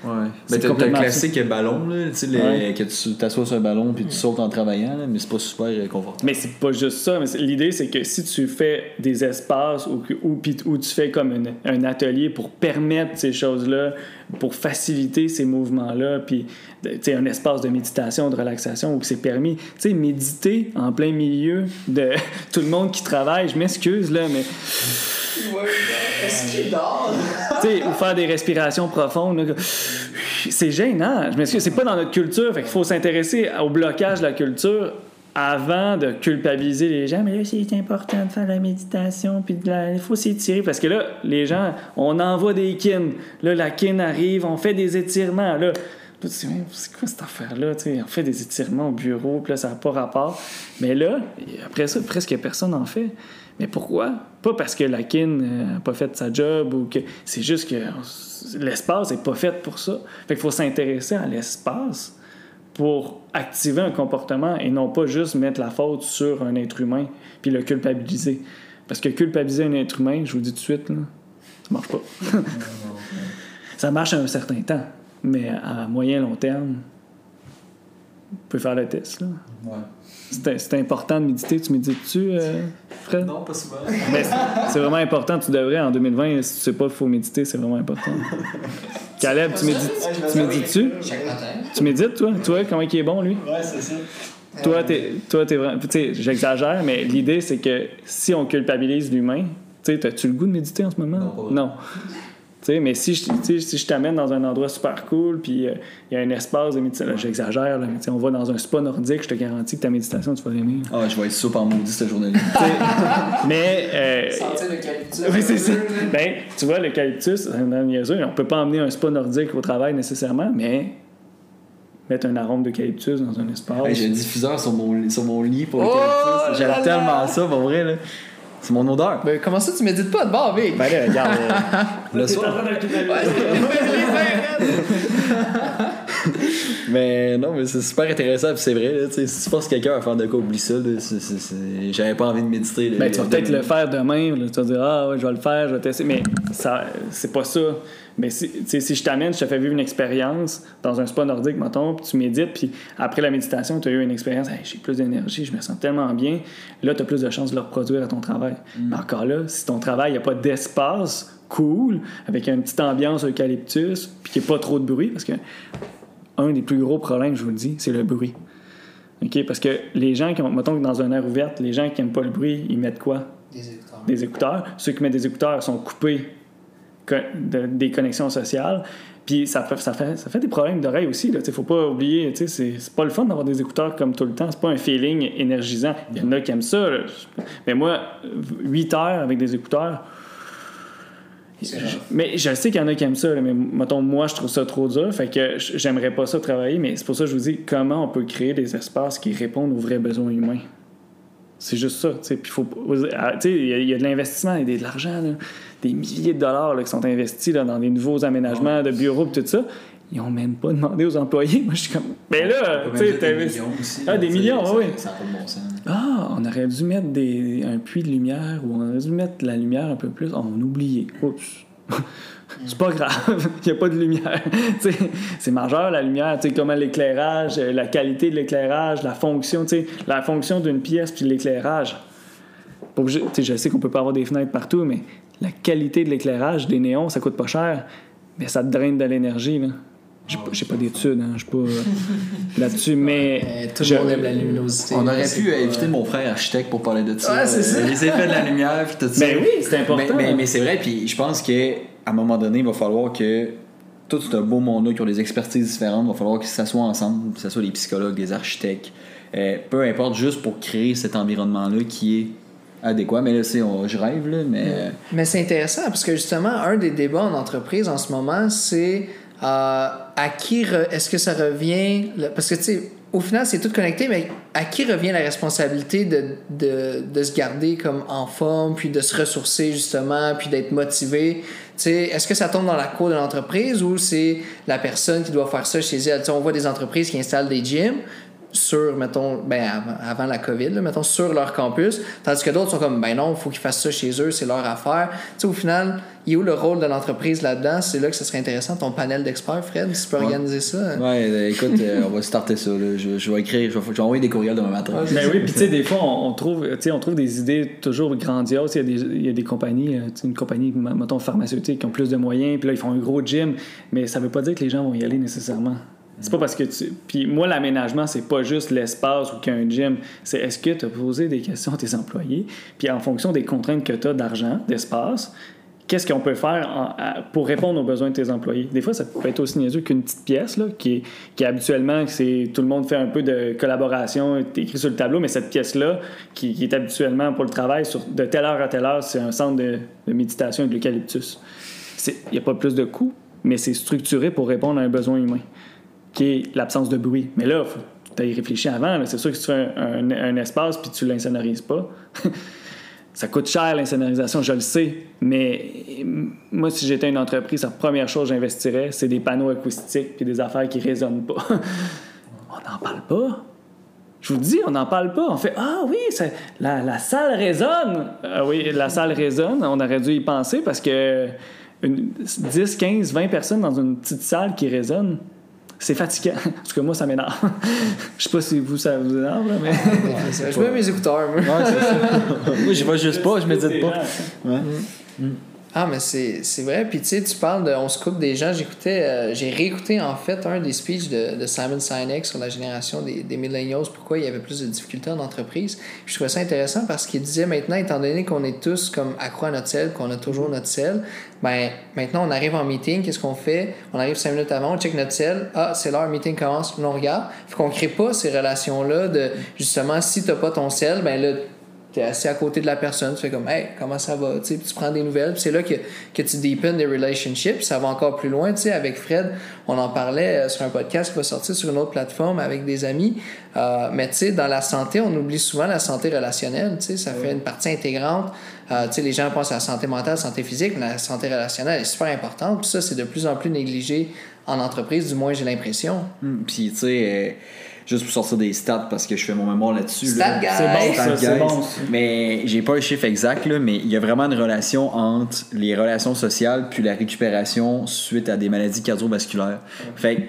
Ouais. C'est Ben, t'as- le classique ballon, là, les- Ouais. que tu t'assois sur un ballon puis tu sautes en travaillant, là, mais c'est pas super euh, confortable. Mais c'est pas juste ça. mais L'idée, c'est que si tu fais des espaces ou, ou tu fais comme une- un atelier pour permettre ces choses-là, pour faciliter ces mouvements-là, puis un espace de méditation, de relaxation où c'est permis. Tu sais, méditer en plein milieu de (laughs) tout le monde qui travaille, je m'excuse, là, mais Est-ce qu'il dort? ou faire des respirations profondes. C'est gênant. Je m'excuse, c'est pas dans notre culture. Fait qu'il faut s'intéresser au blocage de la culture avant de culpabiliser les gens. Mais là, c'est important de faire la méditation, puis de il faut s'étirer. Parce que là, les gens, on envoie des kins. Là, la kin arrive, on fait des étirements. Là, tu dis, c'est quoi cette affaire-là? Tu sais, on fait des étirements au bureau, puis là, ça n'a pas rapport. Mais là, après ça, presque personne en fait. Mais pourquoi? Pas parce que la kin n'a pas fait sa job ou que c'est juste que l'espace n'est pas fait pour ça. Fait qu'il faut s'intéresser à l'espace pour activer un comportement et non pas juste mettre la faute sur un être humain puis le culpabiliser. Parce que culpabiliser un être humain, je vous dis tout de suite, ça marche pas. (laughs) ça marche à un certain temps, mais à moyen long terme, vous pouvez faire le test. Là. Ouais. C'est, c'est important de méditer. Tu médites-tu, euh, Fred? Non, pas souvent. Mais c'est, vraiment important. Tu devrais, en 2020, si tu sais pas qu'il faut méditer, c'est vraiment important. (laughs) Caleb, tu médites, tu médites-tu? Chaque matin. Tu médites, toi? Toi, comment il est bon, lui? Ouais, c'est ça. Toi, t'es, toi, t'es vraiment. Tu sais, j'exagère, mais l'idée, c'est que si on culpabilise l'humain, tu sais, as-tu le goût de méditer en ce moment? Non, pas. Non. Mais si je, si t'amène dans un endroit super cool, puis euh, il y a un espace de méditation, j'exagère, mais on va dans un spa nordique, je te garantis que ta méditation, tu vas l'aimer. Ah, je vais être soupe en maudit cette journée-là. (laughs) Mais. euh, Sentir l'eucalyptus. oui, c'est ça. Ben, tu vois, l'eucalyptus. On peut pas emmener un spa nordique au travail nécessairement, mais mettre un arôme d'eucalyptus dans un espace. Hey, J'ai un diffuseur sur mon, sur mon lit pour le Oh! J'aime tellement ça, pour vrai. là. C'est mon odeur. Ben, comment ça, tu médites pas de bord, Vic? Ben là, regarde. (laughs) euh, Le soir. (laughs) Mais non, mais c'est super intéressant, puis c'est vrai. Là, tu sais, si tu forces quelqu'un à faire de quoi, oublie ça. J'avais pas envie de méditer. là. Ben, tu vas peut-être le faire demain. là. Tu vas dire, ah ouais, je vais le faire, je vais tester. Mais ça, c'est pas ça. Mais si, je t'amène, je te fais vivre une expérience dans un spa nordique, mettons, puis tu médites, puis après la méditation, tu as eu une expérience, Hey, j'ai plus d'énergie, je me sens tellement bien. Là, tu as plus de chances de le reproduire à ton travail. Mais encore là, si ton travail, il n'y a pas d'espace cool, avec une petite ambiance eucalyptus, puis qu'il n'y a pas trop de bruit, parce que un des plus gros problèmes, je vous le dis, c'est le bruit. OK? Parce que les gens qui ont, mettons que dans un air ouvert, les gens qui n'aiment pas le bruit, ils mettent quoi? Des écouteurs. Des écouteurs. Ceux qui mettent des écouteurs sont coupés co- de- des connexions sociales. Puis ça fait, ça fait, ça fait des problèmes d'oreille aussi. Il ne faut pas oublier, c'est pas le fun d'avoir des écouteurs comme tout le temps. C'est pas un feeling énergisant. Il y en a qui aiment ça. là. Mais moi, 8 heures avec des écouteurs, je- mais je sais qu'il y en a qui aiment ça, là, mais mettons, moi, je trouve ça trop dur. Fait que j'aimerais pas ça travailler, mais c'est pour ça que je vous dis comment on peut créer des espaces qui répondent aux vrais besoins humains? C'est juste ça. ah, il y, y a de l'investissement et de l'argent, là. Des milliers de dollars là, qui sont investis là, dans des nouveaux aménagements de bureaux et tout ça. Ils n'ont même pas demandé aux employés. (laughs) Moi, je suis comme. Mais là, tu sais, millions aussi. Ah, des millions, oui. Ça n'a pas de bon sens. Ah, on aurait dû mettre des, un puits de lumière ou on aurait dû mettre la lumière un peu plus. Oh, on a oublié. Oups. (laughs) C'est pas grave, (laughs) il n'y a pas de lumière. C'est majeur la lumière, tu sais, comment l'éclairage, euh, la qualité de l'éclairage, la fonction, tu sais, la fonction d'une pièce puis l'éclairage. Je sais qu'on peut pas avoir des fenêtres partout, mais la qualité de l'éclairage, des néons, ça coûte pas cher, mais ça te draine de l'énergie. là. J'ai pas, j'ai pas d'études, hein, je suis pas euh, (laughs) là-dessus, mais Euh, tout le monde aime la luminosité. On aurait pu pas- euh, inviter mon frère architecte pour parler de ça. Ouais, c'est euh, ça. Les effets de la lumière, puis tout (laughs) ça. Ben oui, c'est important. Mais, mais- mais c'est vrai, puis je pense qu'à un moment donné, il va falloir que tout ce beau monde-là qui ont des expertises différentes, il va falloir qu'ils s'assoient ensemble, que ce soit des psychologues, des architectes, euh, peu importe, juste pour créer cet environnement-là qui est adéquat. Mais là, c'est, on- je rêve, là, mais. Mais c'est intéressant parce que justement, un des débats en entreprise en ce moment, c'est euh, à qui est-ce que ça revient. Parce que tu sais, au final, c'est tout connecté, mais à qui revient la responsabilité de, de, de se garder comme en forme, puis de se ressourcer justement, puis d'être motivé? Tu sais, est-ce que ça tombe dans la cour de l'entreprise ou c'est la personne qui doit faire ça chez elle? Tu sais, on voit des entreprises qui installent des gyms sur, mettons, ben avant, la COVID, là, mettons, sur leur campus, tandis que d'autres sont comme, ben non, il faut qu'ils fassent ça chez eux, c'est leur affaire. Tu sais, au final, il est où le rôle de l'entreprise là-dedans? C'est là que ce serait intéressant, ton panel d'experts, Fred, si tu peux Ouais. organiser ça. Ouais, euh, écoute, euh, on va starter ça. Là. Je, je vais écrire, je vais, je vais envoyer des courriels demain matin. Ouais, Ben oui, puis tu sais, des fois, on, on trouve, tu sais, on trouve des idées toujours grandioses. Il y a des, il y a des compagnies, euh, tu sais, une compagnie, mettons, pharmaceutique, qui ont plus de moyens, puis là, ils font un gros gym, mais ça veut pas dire que les gens vont y aller nécessairement. C'est pas parce que tu. Puis moi, l'aménagement, c'est pas juste l'espace ou qu'il y a un gym. C'est est-ce que tu as posé des questions à tes employés, puis en fonction des contraintes que tu as d'argent, d'espace, qu'est-ce qu'on peut faire pour répondre aux besoins de tes employés? Des fois, ça peut être aussi niaiseux qu'une petite pièce là, qui, qui habituellement, c'est tout le monde fait un peu de collaboration, écrit sur le tableau, mais cette pièce-là, qui, est habituellement pour le travail, de telle heure à telle heure, c'est un centre de, méditation et de l'eucalyptus. Il n'y a pas plus de coûts, mais c'est structuré pour répondre à un besoin humain, qui est l'absence de bruit. Mais là, tu as y réfléchi avant. C'est sûr que si tu fais un, espace puis tu l'insonorises pas, (laughs) ça coûte cher l'insonorisation, je le sais, mais moi, si j'étais une entreprise, la première chose que j'investirais, c'est des panneaux acoustiques puis des affaires qui résonnent pas. (laughs) on n'en parle pas. Je vous dis, on n'en parle pas. On fait Ah oui, la, salle résonne. Ah oui, la salle résonne. On aurait dû y penser parce que une- 10, 15, 20 personnes dans une petite salle qui résonne, c'est fatigant. (laughs) En tout cas, moi, ça m'énerve. (laughs) Je sais pas si vous, ça vous énerve, là, mais. Je mets mes écouteurs, moi. Ouais, c'est ça. (laughs) Moi, j'y vais juste pas, je médite pas. Ouais. Ah, mais c'est c'est vrai. Puis tu sais, tu parles de On se coupe des gens. J'écoutais, euh, j'ai réécouté en fait un des speeches de, de Simon Sinek sur la génération des, des millennials, pourquoi il y avait plus de difficultés en entreprise. Puis je trouvais ça intéressant parce qu'il disait maintenant, étant donné qu'on est tous comme accro à notre sel, qu'on a toujours notre sel, ben maintenant on arrive en meeting, qu'est-ce qu'on fait? On arrive cinq minutes avant, on check notre sel, ah, c'est l'heure, meeting commence, on regarde. Fait qu'on crée pas ces relations-là de justement, si t'as pas ton sel, ben là, t'es assis à côté de la personne, tu fais comme Hey, comment ça va? Tu sais, puis tu prends des nouvelles, c'est là que, que tu deepens des relationships, ça va encore plus loin. Tu sais, avec Fred, on en parlait euh, sur un podcast qui va sortir sur une autre plateforme avec des amis. Euh, mais tu sais, dans la santé, on oublie souvent la santé relationnelle. Tu sais, ça fait une partie intégrante. Euh, tu sais, les gens pensent à la santé mentale, santé physique, mais la santé relationnelle est super importante. Puis ça, c'est de plus en plus négligé en entreprise, du moins j'ai l'impression. Hum, Puis, tu sais, euh, juste pour sortir des stats, parce que je fais mon mémoire là-dessus. Stat là. C'est bon, bon. Mais j'ai pas le chiffre exact, là, mais il y a vraiment une relation entre les relations sociales puis la récupération suite à des maladies cardiovasculaires. Fait que,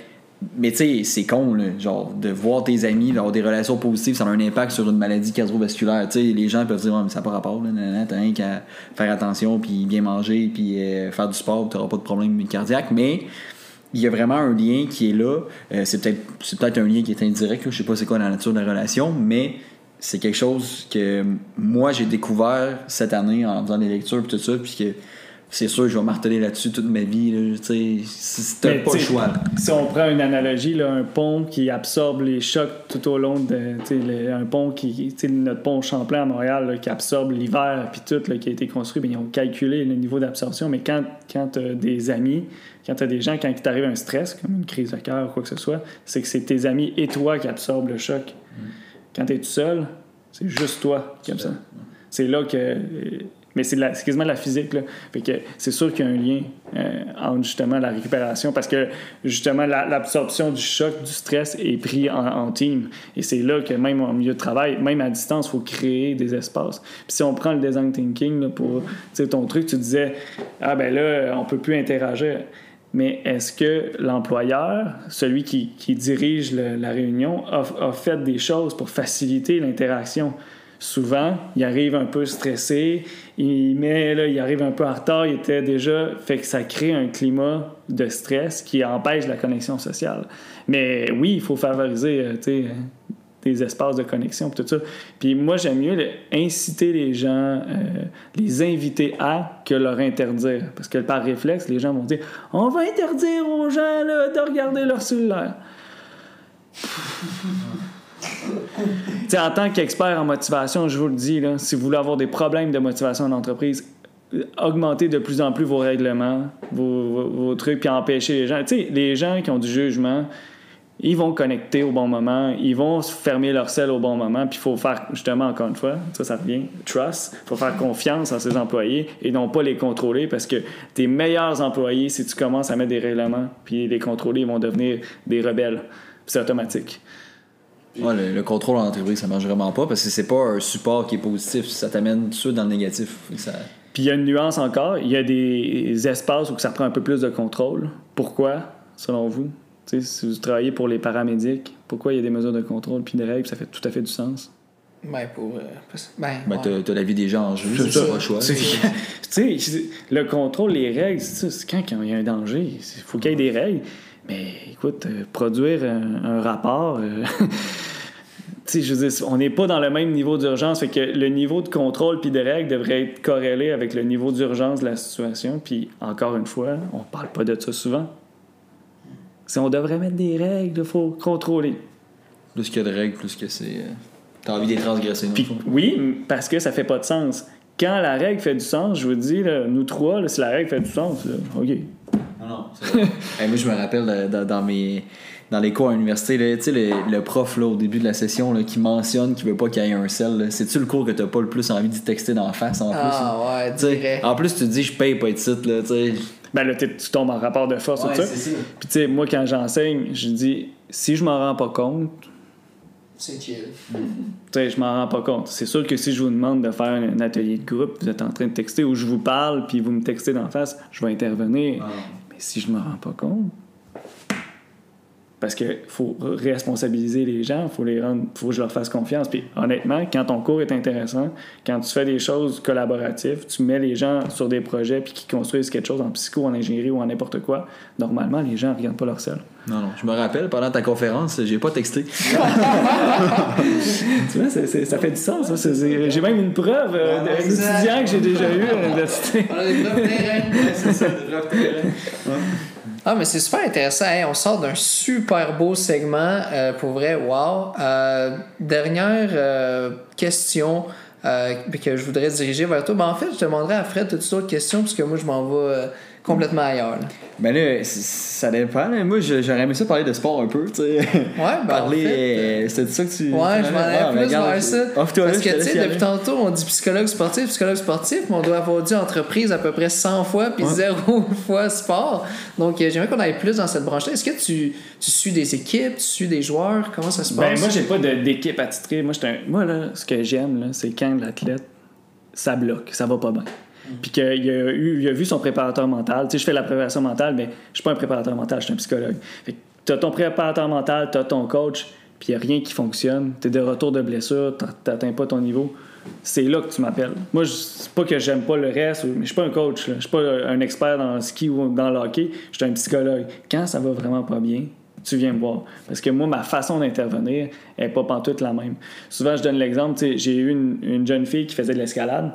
mais tu sais, c'est con, là, genre, de voir tes amis, d'avoir des relations positives, ça a un impact sur une maladie cardiovasculaire. Tu sais, les gens peuvent dire, mais ça n'a pas rapport, là, nanana, t'as rien qu'à faire attention, puis bien manger, puis euh, faire du sport, t'auras pas de problème cardiaque, mais il y a vraiment un lien qui est là. Euh, c'est peut-être un lien qui est indirect, là. je sais pas c'est quoi la nature de la relation, mais c'est quelque chose que moi j'ai découvert cette année en faisant des lectures et tout ça, puis que c'est sûr je vais marteler là-dessus toute ma vie. Là, Mais pas le choix. là. Si on prend une analogie, là, un pont qui absorbe les chocs tout au long de. le- un pont qui. Notre pont Champlain à Montréal, là, qui absorbe l'hiver, puis tout, là, qui a été construit, bien, ils ont calculé le niveau d'absorption. Mais quand, quand tu as des amis, quand tu as des gens, quand il t'arrive un stress, comme une crise de cœur ou quoi que ce soit, c'est que c'est tes amis et toi qui absorbent le choc. Quand tu es tout seul, c'est juste toi qui absorbe. C'est là que. Mais c'est quasiment la physique. C'est sûr qu'il y a un lien euh, entre justement la récupération parce que justement la- l'absorption du choc, du stress est pris en, team. Et c'est là que même en milieu de travail, même à distance, il faut créer des espaces. Puis si on prend le design thinking là, pour ton truc, tu disais Ah ben là, on peut plus interagir. Mais est-ce que l'employeur, celui qui, dirige la réunion, a fait des choses pour faciliter l'interaction? Souvent, il arrive un peu stressé, il, met, là, il arrive un peu en retard, il était déjà. Fait que ça crée un climat de stress qui empêche la connexion sociale. Mais oui, il faut favoriser, euh, des espaces de connexion, tout ça. Puis moi, j'aime mieux inciter les gens, euh, les inviter à que leur interdire. Parce que par réflexe, les gens vont dire on va interdire aux gens là, de regarder leur cellulaire. (laughs) En tant qu'expert en motivation, je vous le dis, là, si vous voulez avoir des problèmes de motivation en entreprise, augmentez de plus en plus vos règlements, vos, trucs, puis empêchez les gens. Tu sais, les gens qui ont du jugement, ils vont connecter au bon moment, ils vont fermer leur selle au bon moment, puis il faut faire, justement, encore une fois, ça, ça revient, trust, il faut faire confiance à ses employés et non pas les contrôler parce que tes meilleurs employés, si tu commences à mettre des règlements, puis les contrôler, ils vont devenir des rebelles. C'est automatique. Ouais, le, le contrôle en entreprise, ça marche vraiment pas parce que c'est pas un support qui est positif, ça t'amène tout dans le négatif. Ça- Puis il y a une nuance encore. Il y a des espaces où ça prend un peu plus de contrôle. Pourquoi, selon vous? Si vous travaillez pour les paramédics, pourquoi il y a des mesures de contrôle puis des règles, ça fait tout à fait du sens. Ben, pour. euh, ben, Ben, ouais. t'as, la vie des gens en jeu, C'est ça. pas le choix. (laughs) Tu sais, le contrôle, les règles, c'est quand il y a un danger. Il faut qu'il y ait des règles. Mais écoute, euh, produire un, un rapport, euh, (laughs) je veux dire, on n'est pas dans le même niveau d'urgence. Fait que le niveau de contrôle puis de règles devrait être corrélé avec le niveau d'urgence de la situation. Puis encore une fois, on parle pas de ça souvent. Si on devrait mettre des règles, il faut contrôler. Plus qu'il y a de règles, plus que c'est. euh, T'as envie de les transgresser. oui, parce que ça fait pas de sens. Quand la règle fait du sens, je vous dis, là, nous trois, là, si la règle fait du sens, là, OK. Non. (laughs) Hey, moi, je me rappelle euh, dans, dans mes. Dans les cours à l'université, là, tu sais, le, le prof là, au début de la session là, qui mentionne qu'il veut pas qu'il y ait un sel, c'est-tu le cours que t'as pas le plus envie d'y texter d'en face en plus? Ah, ouais, Tu sais, dirais. en plus, tu te dis, je paye pas être site, là, tu sais. Ben là, tu tombes en rapport de force, Ouais, tout ça. Puis, tu sais, moi, quand j'enseigne, je dis, si je m'en rends pas compte, C'est chill. (laughs) tu sais, je m'en rends pas compte. C'est sûr que si je vous demande de faire un atelier de groupe, vous êtes en train de texter ou je vous parle, puis vous me textez d'en face, je vais intervenir. Mais si je m'en rends pas compte, parce qu'il faut responsabiliser les gens, faut les rendre, faut que je leur fasse confiance. Puis honnêtement, quand ton cours est intéressant, quand tu fais des choses collaboratives, tu mets les gens sur des projets puis qui construisent quelque chose en psycho, en ingénierie ou en n'importe quoi, normalement, les gens ne regardent pas leur selle. Non, non. Je me rappelle, pendant ta conférence, j'ai pas texté. (laughs) (laughs) tu vois, ça fait du sens. J'ai même une preuve euh, d'un étudiant que j'ai déjà eu à (laughs) l'université. On a des preuves terrain. c'est ça, des preuves terrain. Ah, mais c'est super intéressant. Hey, on sort d'un super beau segment. euh, pour vrai, wow. Euh, dernière euh, question que je voudrais diriger vers toi. Ben, en fait, je demanderais à Fred toutes sortes de questions? Parce que moi, je m'en vais complètement ailleurs. Ben là, ça dépend. Moi, j'aurais aimé ça parler de sport un peu, tu sais. Ouais, ben, (laughs) Parler. en fait, euh, euh, C'était ça que tu. Ouais, je m'en Ah, allais ben, plus regarde, vers ça. Parce que, tu sais, depuis aller. tantôt, on dit psychologue sportif, psychologue sportif, mais on doit avoir dit entreprise à peu près 100 fois, puis Ouais. zéro (laughs) fois sport. Donc, euh, j'aimerais qu'on aille plus dans cette branche-là. Est-ce que tu, tu suis des équipes, tu suis des joueurs? Comment ça se Ben, passe? moi, j'ai pas d'équipe attitrée. Moi, un- moi là, ce que j'aime, là, c'est quand l'athlète, ça bloque, ça va pas bien. Puis qu'il a, eu, il a vu son préparateur mental. Tu sais, je fais la préparation mentale, mais je suis pas un préparateur mental, je suis un psychologue. Que t'as ton préparateur mental, t'as ton coach, puis il a rien qui fonctionne. T'es de retour de blessure, t'at- t'atteins pas ton niveau. C'est là que tu m'appelles. Moi, c'est pas que j'aime pas le reste, mais je suis pas un coach. là. Je suis pas un expert dans le ski ou dans le hockey. Je suis un psychologue. Quand ça va vraiment pas bien, tu viens me voir. Parce que moi, ma façon d'intervenir est pas pantoute la même. Souvent, je donne l'exemple, tu j'ai eu une jeune fille qui faisait de l'escalade.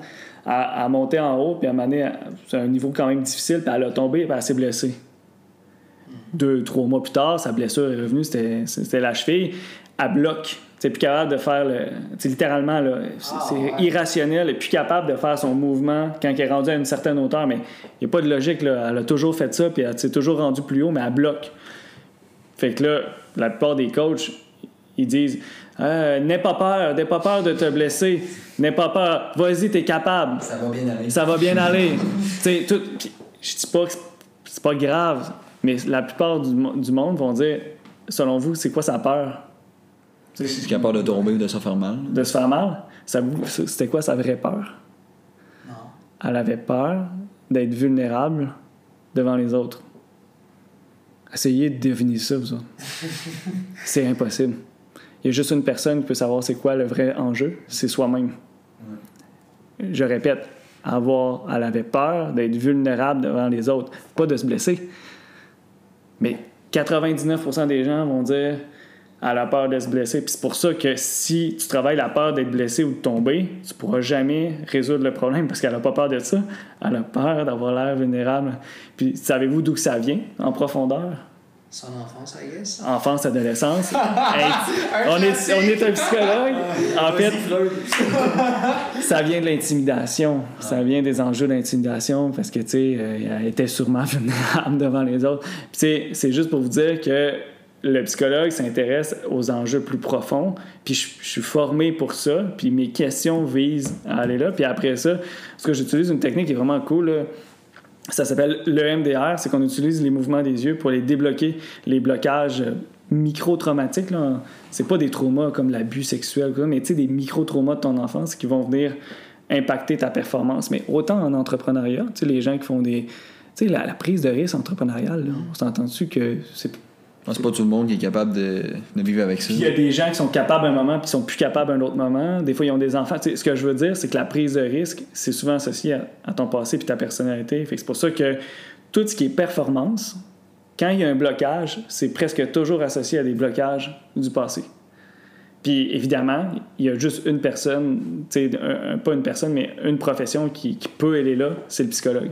Elle montait en haut, puis à donné, c'est un niveau quand même difficile, puis elle a tombé, puis elle s'est blessée. Deux, trois mois plus tard, sa blessure est revenue, c'était la cheville. Elle bloque. C'est plus capable de faire le. C'est littéralement, c'est Ah, ouais. irrationnel. Plus capable de faire son mouvement quand elle est rendue à une certaine hauteur, mais il n'y a pas de logique. Là. Elle a toujours fait ça, puis elle s'est toujours rendue plus haut, mais elle bloque. Fait que là, la plupart des coachs, ils disent Euh, N'aie pas peur, n'aie pas peur de te blesser, n'aie pas peur, vas-y, t'es capable, Ça va bien aller. ça va bien aller. Tout- je dis pas que c'est- pas grave, mais la plupart du, mo- du monde vont dire Selon vous, c'est quoi sa peur? C'est capable de tomber ou de se faire mal. De se faire mal? C'était quoi sa vraie peur? Non. Elle avait peur d'être vulnérable devant les autres. Essayez de deviner ça, vous autres. (laughs) c'est impossible. Il y a juste une personne qui peut savoir c'est quoi le vrai enjeu, c'est soi-même. Je répète, avoir, elle avait peur d'être vulnérable devant les autres, pas de se blesser. Mais 99% des gens vont dire à la peur de se blesser. Puis c'est pour ça que si tu travailles la peur d'être blessé ou de tomber, tu pourras jamais résoudre le problème parce qu'elle n'a pas peur de ça. Elle a peur d'avoir l'air vulnérable. Puis savez-vous d'où que ça vient en profondeur? Son enfance, I guess. Enfance, adolescence. (laughs) Hey, on, est, on est un psychologue. En fait, (laughs) ça vient de l'intimidation. Ça vient des enjeux d'intimidation parce que, tu sais, euh, elle était sûrement (laughs) vulnérable devant les autres. Puis, tu sais, c'est juste pour vous dire que le psychologue s'intéresse aux enjeux plus profonds. Puis je, je suis formé pour ça. Puis mes questions visent à aller là. Puis après ça, parce que j'utilise une technique qui est vraiment cool. là. Ça s'appelle le MDR. C'est qu'on utilise les mouvements des yeux pour les débloquer, les blocages euh, micro-traumatiques. C'est pas des traumas comme l'abus sexuel, mais des micro-traumas de ton enfance qui vont venir impacter ta performance. Mais autant en entrepreneuriat, les gens qui font des. La, prise de risque entrepreneuriale, on s'entend-tu que c'est C'est pas tout le monde qui est capable de, de vivre avec ça. Il y a des gens qui sont capables un moment, puis sont plus capables un autre moment. Des fois, ils ont des enfants. Ce que je veux dire, c'est que la prise de risque, c'est souvent associé à, à ton passé puis ta personnalité. C'est pour ça que tout ce qui est performance, quand il y a un blocage, c'est presque toujours associé à des blocages du passé. Puis évidemment, il y a juste une personne, un- un- pas une personne, mais une profession qui, qui peut aller là, c'est le psychologue.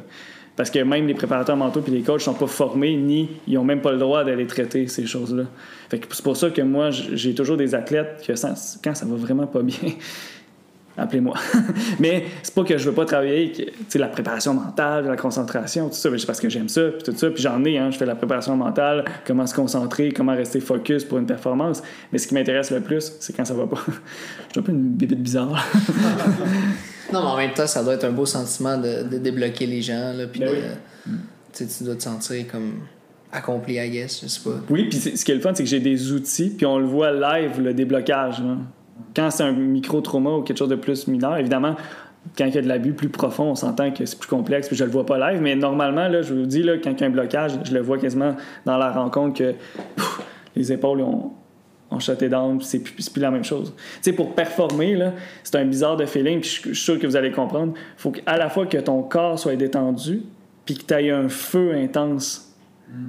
Parce que même les préparateurs mentaux puis les coachs sont pas formés, ni ils ont même pas le droit d'aller traiter ces choses-là. C'est pour ça que moi, j'ai toujours des athlètes que quand ça va vraiment pas bien, appelez-moi. (laughs) mais c'est pas que je veux pas travailler, que, la préparation mentale, la concentration, tout ça, mais c'est parce que j'aime ça, puis tout ça, puis j'en ai, hein, je fais la préparation mentale, comment se concentrer, comment rester focus pour une performance. Mais ce qui m'intéresse le plus, c'est quand ça va pas. (laughs) je suis un peu une bébête bizarre. (laughs) Non, mais en même temps, ça doit être un beau sentiment de, de débloquer les gens. Là, puis Ben de- oui. tu dois te sentir comme accompli, I guess. Je sais pas. Oui, puis ce qui est le fun, c'est que j'ai des outils, puis on le voit live, le déblocage. là. Quand c'est un micro-trauma ou quelque chose de plus mineur, évidemment, quand il y a de l'abus plus profond, on s'entend que c'est plus complexe, puis je le vois pas live, mais normalement, là, je vous dis, là, quand il y a un blocage, je le vois quasiment dans la rencontre que pff, les épaules ont, ont shutté down, c'est plus, plus la même chose. Tu sais, pour performer, là, c'est un bizarre de feeling, puis je je suis sûr que vous allez comprendre. Il faut qu'à la fois que ton corps soit détendu, puis que tu aies un feu intense.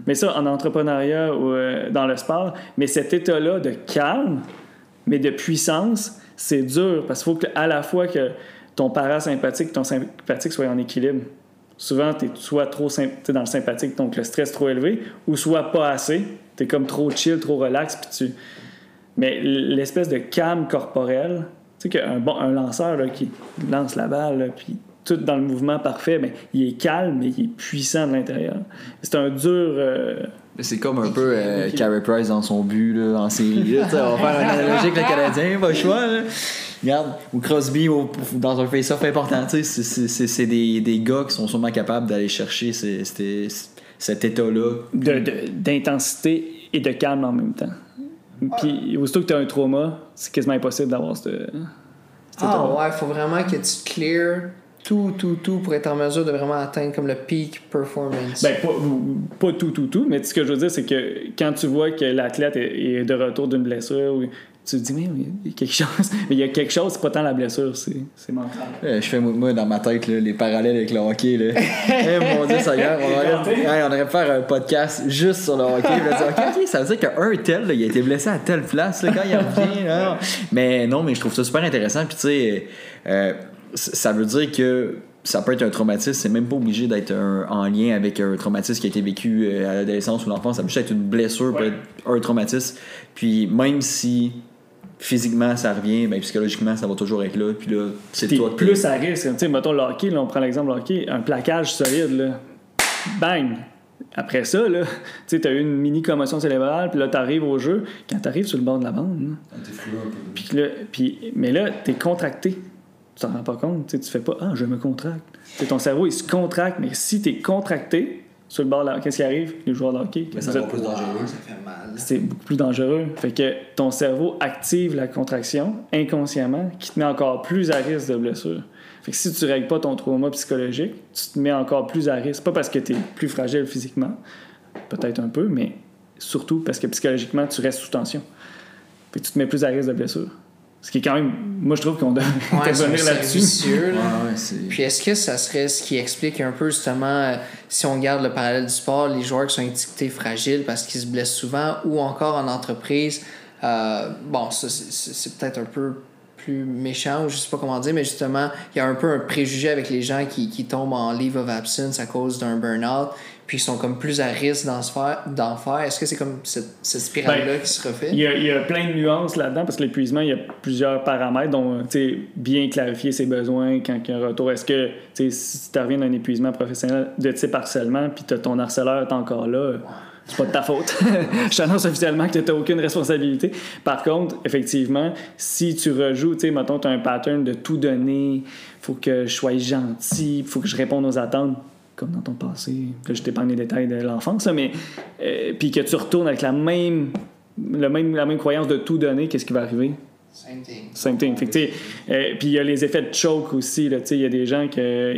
Mais ça, en entrepreneuriat ou euh, dans le sport, mais cet état-là de calme, mais de puissance, c'est dur parce qu'il faut qu'à la fois que ton parasympathique et ton sympathique soient en équilibre. Souvent, tu es soit trop dans le sympathique, donc le stress trop élevé, ou soit pas assez. Tu es comme trop chill, trop relax, puis tu. Mais l'espèce de calme corporel, tu sais qu'un bon, un lanceur là, qui lance la balle, puis tout dans le mouvement parfait, mais il est calme, mais il est puissant de l'intérieur. C'est un dur. euh, C'est comme un peu euh, Carey Price dans son but là, en série. Là, tu sais, on va faire un analogique, le (laughs) Canadien, pas le choix. Là. Regarde, ou Crosby au- dans un face-off important. tu sais, c'est- C'est c'est- c'est des, des gars qui sont sûrement capables d'aller chercher ces- ces- cet état-là. de- de- d'intensité et de calme en même temps. Puis, aussitôt que tu as un trauma, c'est quasiment impossible d'avoir ce. Ah ouais, faut vraiment que tu clear tout, tout, tout pour être en mesure de vraiment atteindre comme le peak performance. Ben, pas, pas tout, tout, tout, mais ce que je veux dire, c'est que quand tu vois que l'athlète est, est de retour d'une blessure, tu te dis, mais mais il y a quelque chose. Mais (laughs) il y a quelque chose, c'est pas tant la blessure, c'est c'est mental. Euh, je fais moi, dans ma tête là, les parallèles avec le hockey. Là. (laughs) Eh, mon dieu, ça y est, on aurait, hey, on aurait pu faire un podcast juste sur le hockey. Là, dire, ok, ok, ça veut dire qu'un tel, là, il a été blessé à telle place là, quand il revient. là. Mais non, mais je trouve ça super intéressant. Puis tu sais, euh, ça veut dire que ça peut être un traumatisme, c'est même pas obligé d'être un- en lien avec un traumatisme qui a été vécu euh, à l'adolescence ou l'enfance. Ça peut juste être une blessure, peut être un traumatisme. Puis même si physiquement ça revient, ben, psychologiquement ça va toujours être là. Puis là, c'est toi qui- plus à risque. Tu sais, mettons le hockey, là, on prend l'exemple du hockey, un plaquage solide, là. Bang! Après ça, là, tu sais, as eu une mini commotion cérébrale, puis là, t'arrives au jeu. Quand t'arrives sur le bord de la bande, là, puis là, puis, mais là, t'es contracté. Tu t'en rends pas compte. Tu tu fais pas Ah, je me contracte. Tu sais, ton cerveau, il se contracte, mais si t'es contracté sur le bord qu'est-ce qui arrive? Les joueurs de hockey. Mais ça êtes- plus dangereux. Ça fait mal. c'est beaucoup plus dangereux. Fait que ton cerveau active la contraction inconsciemment qui te met encore plus à risque de blessure. Fait que si tu règles pas ton trauma psychologique, tu te mets encore plus à risque. Pas parce que tu es plus fragile physiquement, peut-être un peu, mais surtout parce que psychologiquement, tu restes sous tension. Fait que tu te mets plus à risque de blessure. Ce qui est quand même. Moi, je trouve qu'on devrait Ouais, (laughs) là-dessus. là. Ouais. Puis est-ce que ça serait ce qui explique un peu justement, euh, si on garde le parallèle du sport, les joueurs qui sont étiquetés fragiles parce qu'ils se blessent souvent ou encore en entreprise, Euh, bon, ça, c'est- c'est c'est peut-être un peu plus méchant, ou je sais pas comment dire, mais justement, il y a un peu un préjugé avec les gens qui, qui tombent en leave of absence à cause d'un burn-out, puis qui sont comme plus à risque d'en faire-. Est-ce que c'est comme cette, cette spirale-là Ben, qui se refait? Il y, a, il y a plein de nuances là-dedans parce que l'épuisement, il y a plusieurs paramètres, dont tu sais, bien clarifier ses besoins quand il y a un retour. Est-ce que si tu reviens d'un épuisement professionnel de type harcèlement, puis ton harceleur est encore là, c'est pas de ta faute. (laughs) Je t'annonce officiellement que tu n'as aucune responsabilité. Par contre, effectivement, si tu rejoues, tu sais, mettons, tu as un pattern de tout donner, faut que je sois gentil, faut que je réponde aux attentes comme dans ton passé. Là, je t'épargne les détails de l'enfance, mais euh, puis que tu retournes avec la même, le même, la même croyance de tout donner, qu'est-ce qui va arriver? Same thing. Same thing. Euh, puis il y a les effets de choke aussi. Il y a des gens que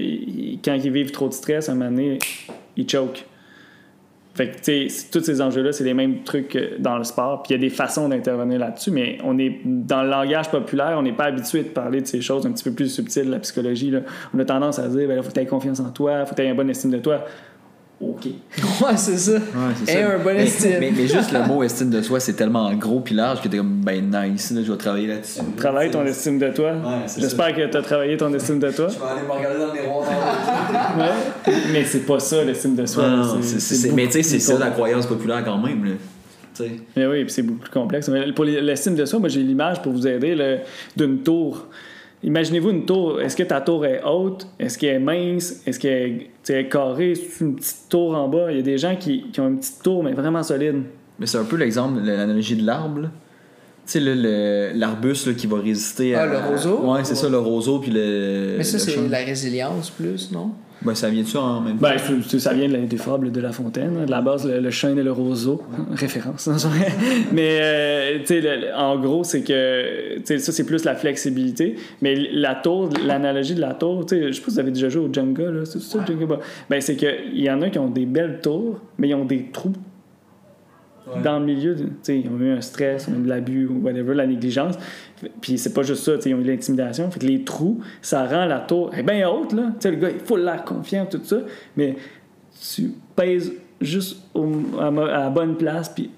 quand ils vivent trop de stress, à un moment donné, ils choke. Fait que, tu sais, tous ces enjeux-là, c'est les mêmes trucs dans le sport. Puis il y a des façons d'intervenir là-dessus, mais on est dans le langage populaire, on n'est pas habitué de parler de ces choses un petit peu plus subtiles, la psychologie. On a tendance à dire, ben, là, faut que tu aies confiance en toi, faut que tu aies une bonne estime de toi. OK. (laughs) Ouais, c'est ça. Ouais, c'est Et ça. un bon mais, estime. Mais, mais juste le (laughs) mot estime de soi, c'est tellement gros puis large que t'es comme, ben nice, là, je vais travailler là-dessus. Travaille ton estime de toi. Ouais, c'est J'espère que tu as travaillé ton estime de toi. Je vais aller me regarder dans le miroir. (laughs) Ouais. Mais c'est pas ça l'estime de soi. Non, là. non, c'est- c'est- beaucoup mais tu sais, c'est ça la croyance populaire quand même. Là. Mais oui, puis c'est beaucoup plus complexe. Mais pour les- l'estime de soi, moi j'ai l'image pour vous aider là, d'une tour. Imaginez-vous une tour. Est-ce que ta tour est haute? Est-ce qu'elle est mince? Est-ce qu'elle est, carrée? C'est une petite tour en bas. Il y a des gens qui, qui ont une petite tour, mais vraiment solide. Mais c'est un peu l'exemple, l'analogie de l'arbre. Tu sais, l'arbuste qui va résister à. Ah, le roseau? Ouais, c'est ça, le roseau puis le. Mais ça, c'est la résilience plus, non? Ben, ça vient-tu en même temps? Ben, ça vient de la- des fables de La Fontaine. hein. De la base, le, le chêne et le roseau. Référence. hein, (laughs) mais, euh, le- en gros, c'est que, ça, c'est plus la flexibilité. Mais la tour, l'analogie de la tour, je sais pas si vous avez déjà joué au Jenga, là. C'est ça, le Jenga? Ben, c'est qu'il y en a qui ont des belles tours, mais ils ont des trous dans le milieu. de- Tu sais, ils ont eu un stress, ont eu de l'abus ou whatever, la négligence. Puis c'est pas juste ça, tu sais, ils ont eu de l'intimidation. Fait que les trous, ça rend la tour est bien haute, là. Tu sais, le gars, il faut l'air confiant, tout ça. Mais tu pèses juste au- à, ma- à la bonne place, puis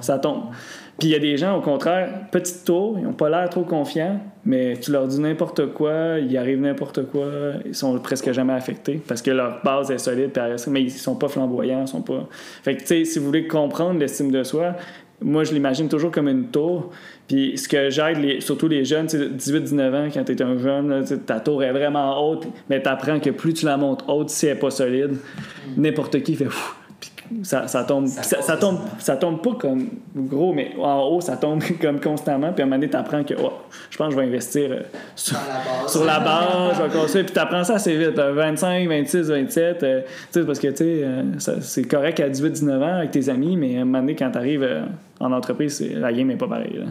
ça tombe. Puis il y a des gens, au contraire, petite tour, ils n'ont pas l'air trop confiants, mais tu leur dis n'importe quoi, il arrive n'importe quoi, ils sont presque jamais affectés parce que leur base est solide, mais ils sont pas flamboyants, ils sont pas. Fait que, tu sais, si vous voulez comprendre l'estime de soi, moi, je l'imagine toujours comme une tour. Puis ce que j'aide, surtout les jeunes, tu sais, 18-19 ans, quand tu es un jeune, là, ta tour est vraiment haute, mais tu apprends que plus tu la montes haute, si elle n'est pas solide, n'importe qui fait puis ça, ça tombe. puis Ça, ça tombe ça tombe pas comme gros, mais en haut, ça tombe (laughs) comme constamment. Puis à un moment donné, tu apprends que oh, je pense que je vais investir euh, sur, la base. sur la base, je vais construire. Puis tu apprends ça assez vite. là, 25, 26, 27. euh, tu sais, parce que tu sais, euh, c'est correct à 18-19 ans avec tes amis, mais à un moment donné, quand tu arrives en entreprise, la game n'est pas pareille. là.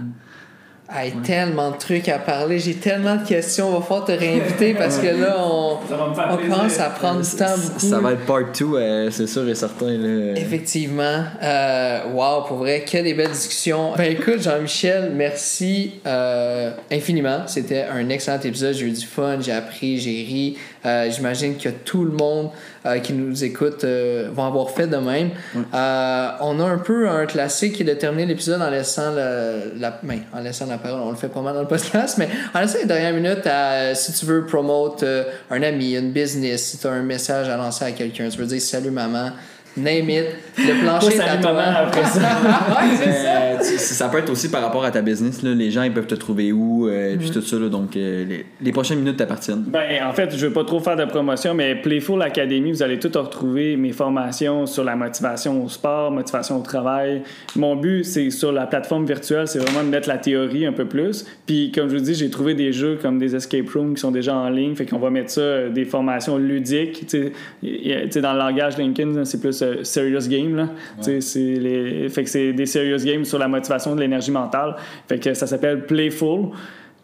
Hey, tellement de trucs à parler, j'ai tellement de questions, on va falloir te réinviter parce que là, on, on commence à prendre du temps beaucoup. Ça va être part 2, c'est sûr et certain. Là. Effectivement. Euh, wow, pour vrai, quelle des belles discussions. Ben écoute, Jean-Michel, merci euh, infiniment. C'était un excellent épisode. J'ai eu du fun, j'ai appris, j'ai ri. Euh, J'imagine que tout le monde euh, qui nous écoute euh, va avoir fait de même. On a un peu un classique qui est de terminer l'épisode en laissant le- la, ben, en laissant la parole. On le fait pas mal dans le podcast, mais en laissant les dernières minutes à si tu veux promote un ami, une business, si tu as un message à lancer à quelqu'un, tu veux dire salut maman. Name it. Le plancher est à toi. maman après ça. (laughs) ouais, c'est ça. Euh, tu- ça peut être aussi par rapport à ta business. Là. Les gens ils peuvent te trouver où, euh, puis tout ça. là. donc, euh, les, les prochaines minutes t'appartiennent. Ben, en fait, je veux pas trop faire de promotion, mais Playful Academy, vous allez tout retrouver mes formations sur la motivation au sport, motivation au travail. Mon but, c'est sur la plateforme virtuelle, c'est vraiment de mettre la théorie un peu plus. Puis, comme je vous dis, j'ai trouvé des jeux comme des escape rooms qui sont déjà en ligne, fait qu'on va mettre ça, euh, des formations ludiques. Tu sais, dans le langage LinkedIn, c'est plus serious game, là. C'est les... Fait que c'est des serious games sur la motivation de l'énergie mentale. Fait que ça s'appelle Playful.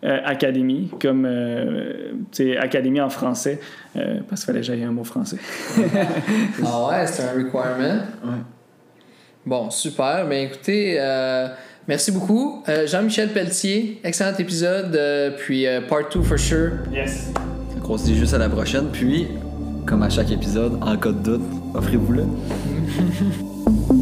euh, Academy, comme euh, Académie en français, euh, parce qu'il fallait que j'aille un mot français. (laughs) Ah ouais, c'est un requirement. Bon, super. Ben écoutez, euh, merci beaucoup. Euh, Jean-Michel Pelletier, excellent épisode. euh, puis euh, part 2 for sure. Yes. Donc, on se dit juste à la prochaine. Puis, comme à chaque épisode, en cas de doute, offrez-vous-le. (laughs)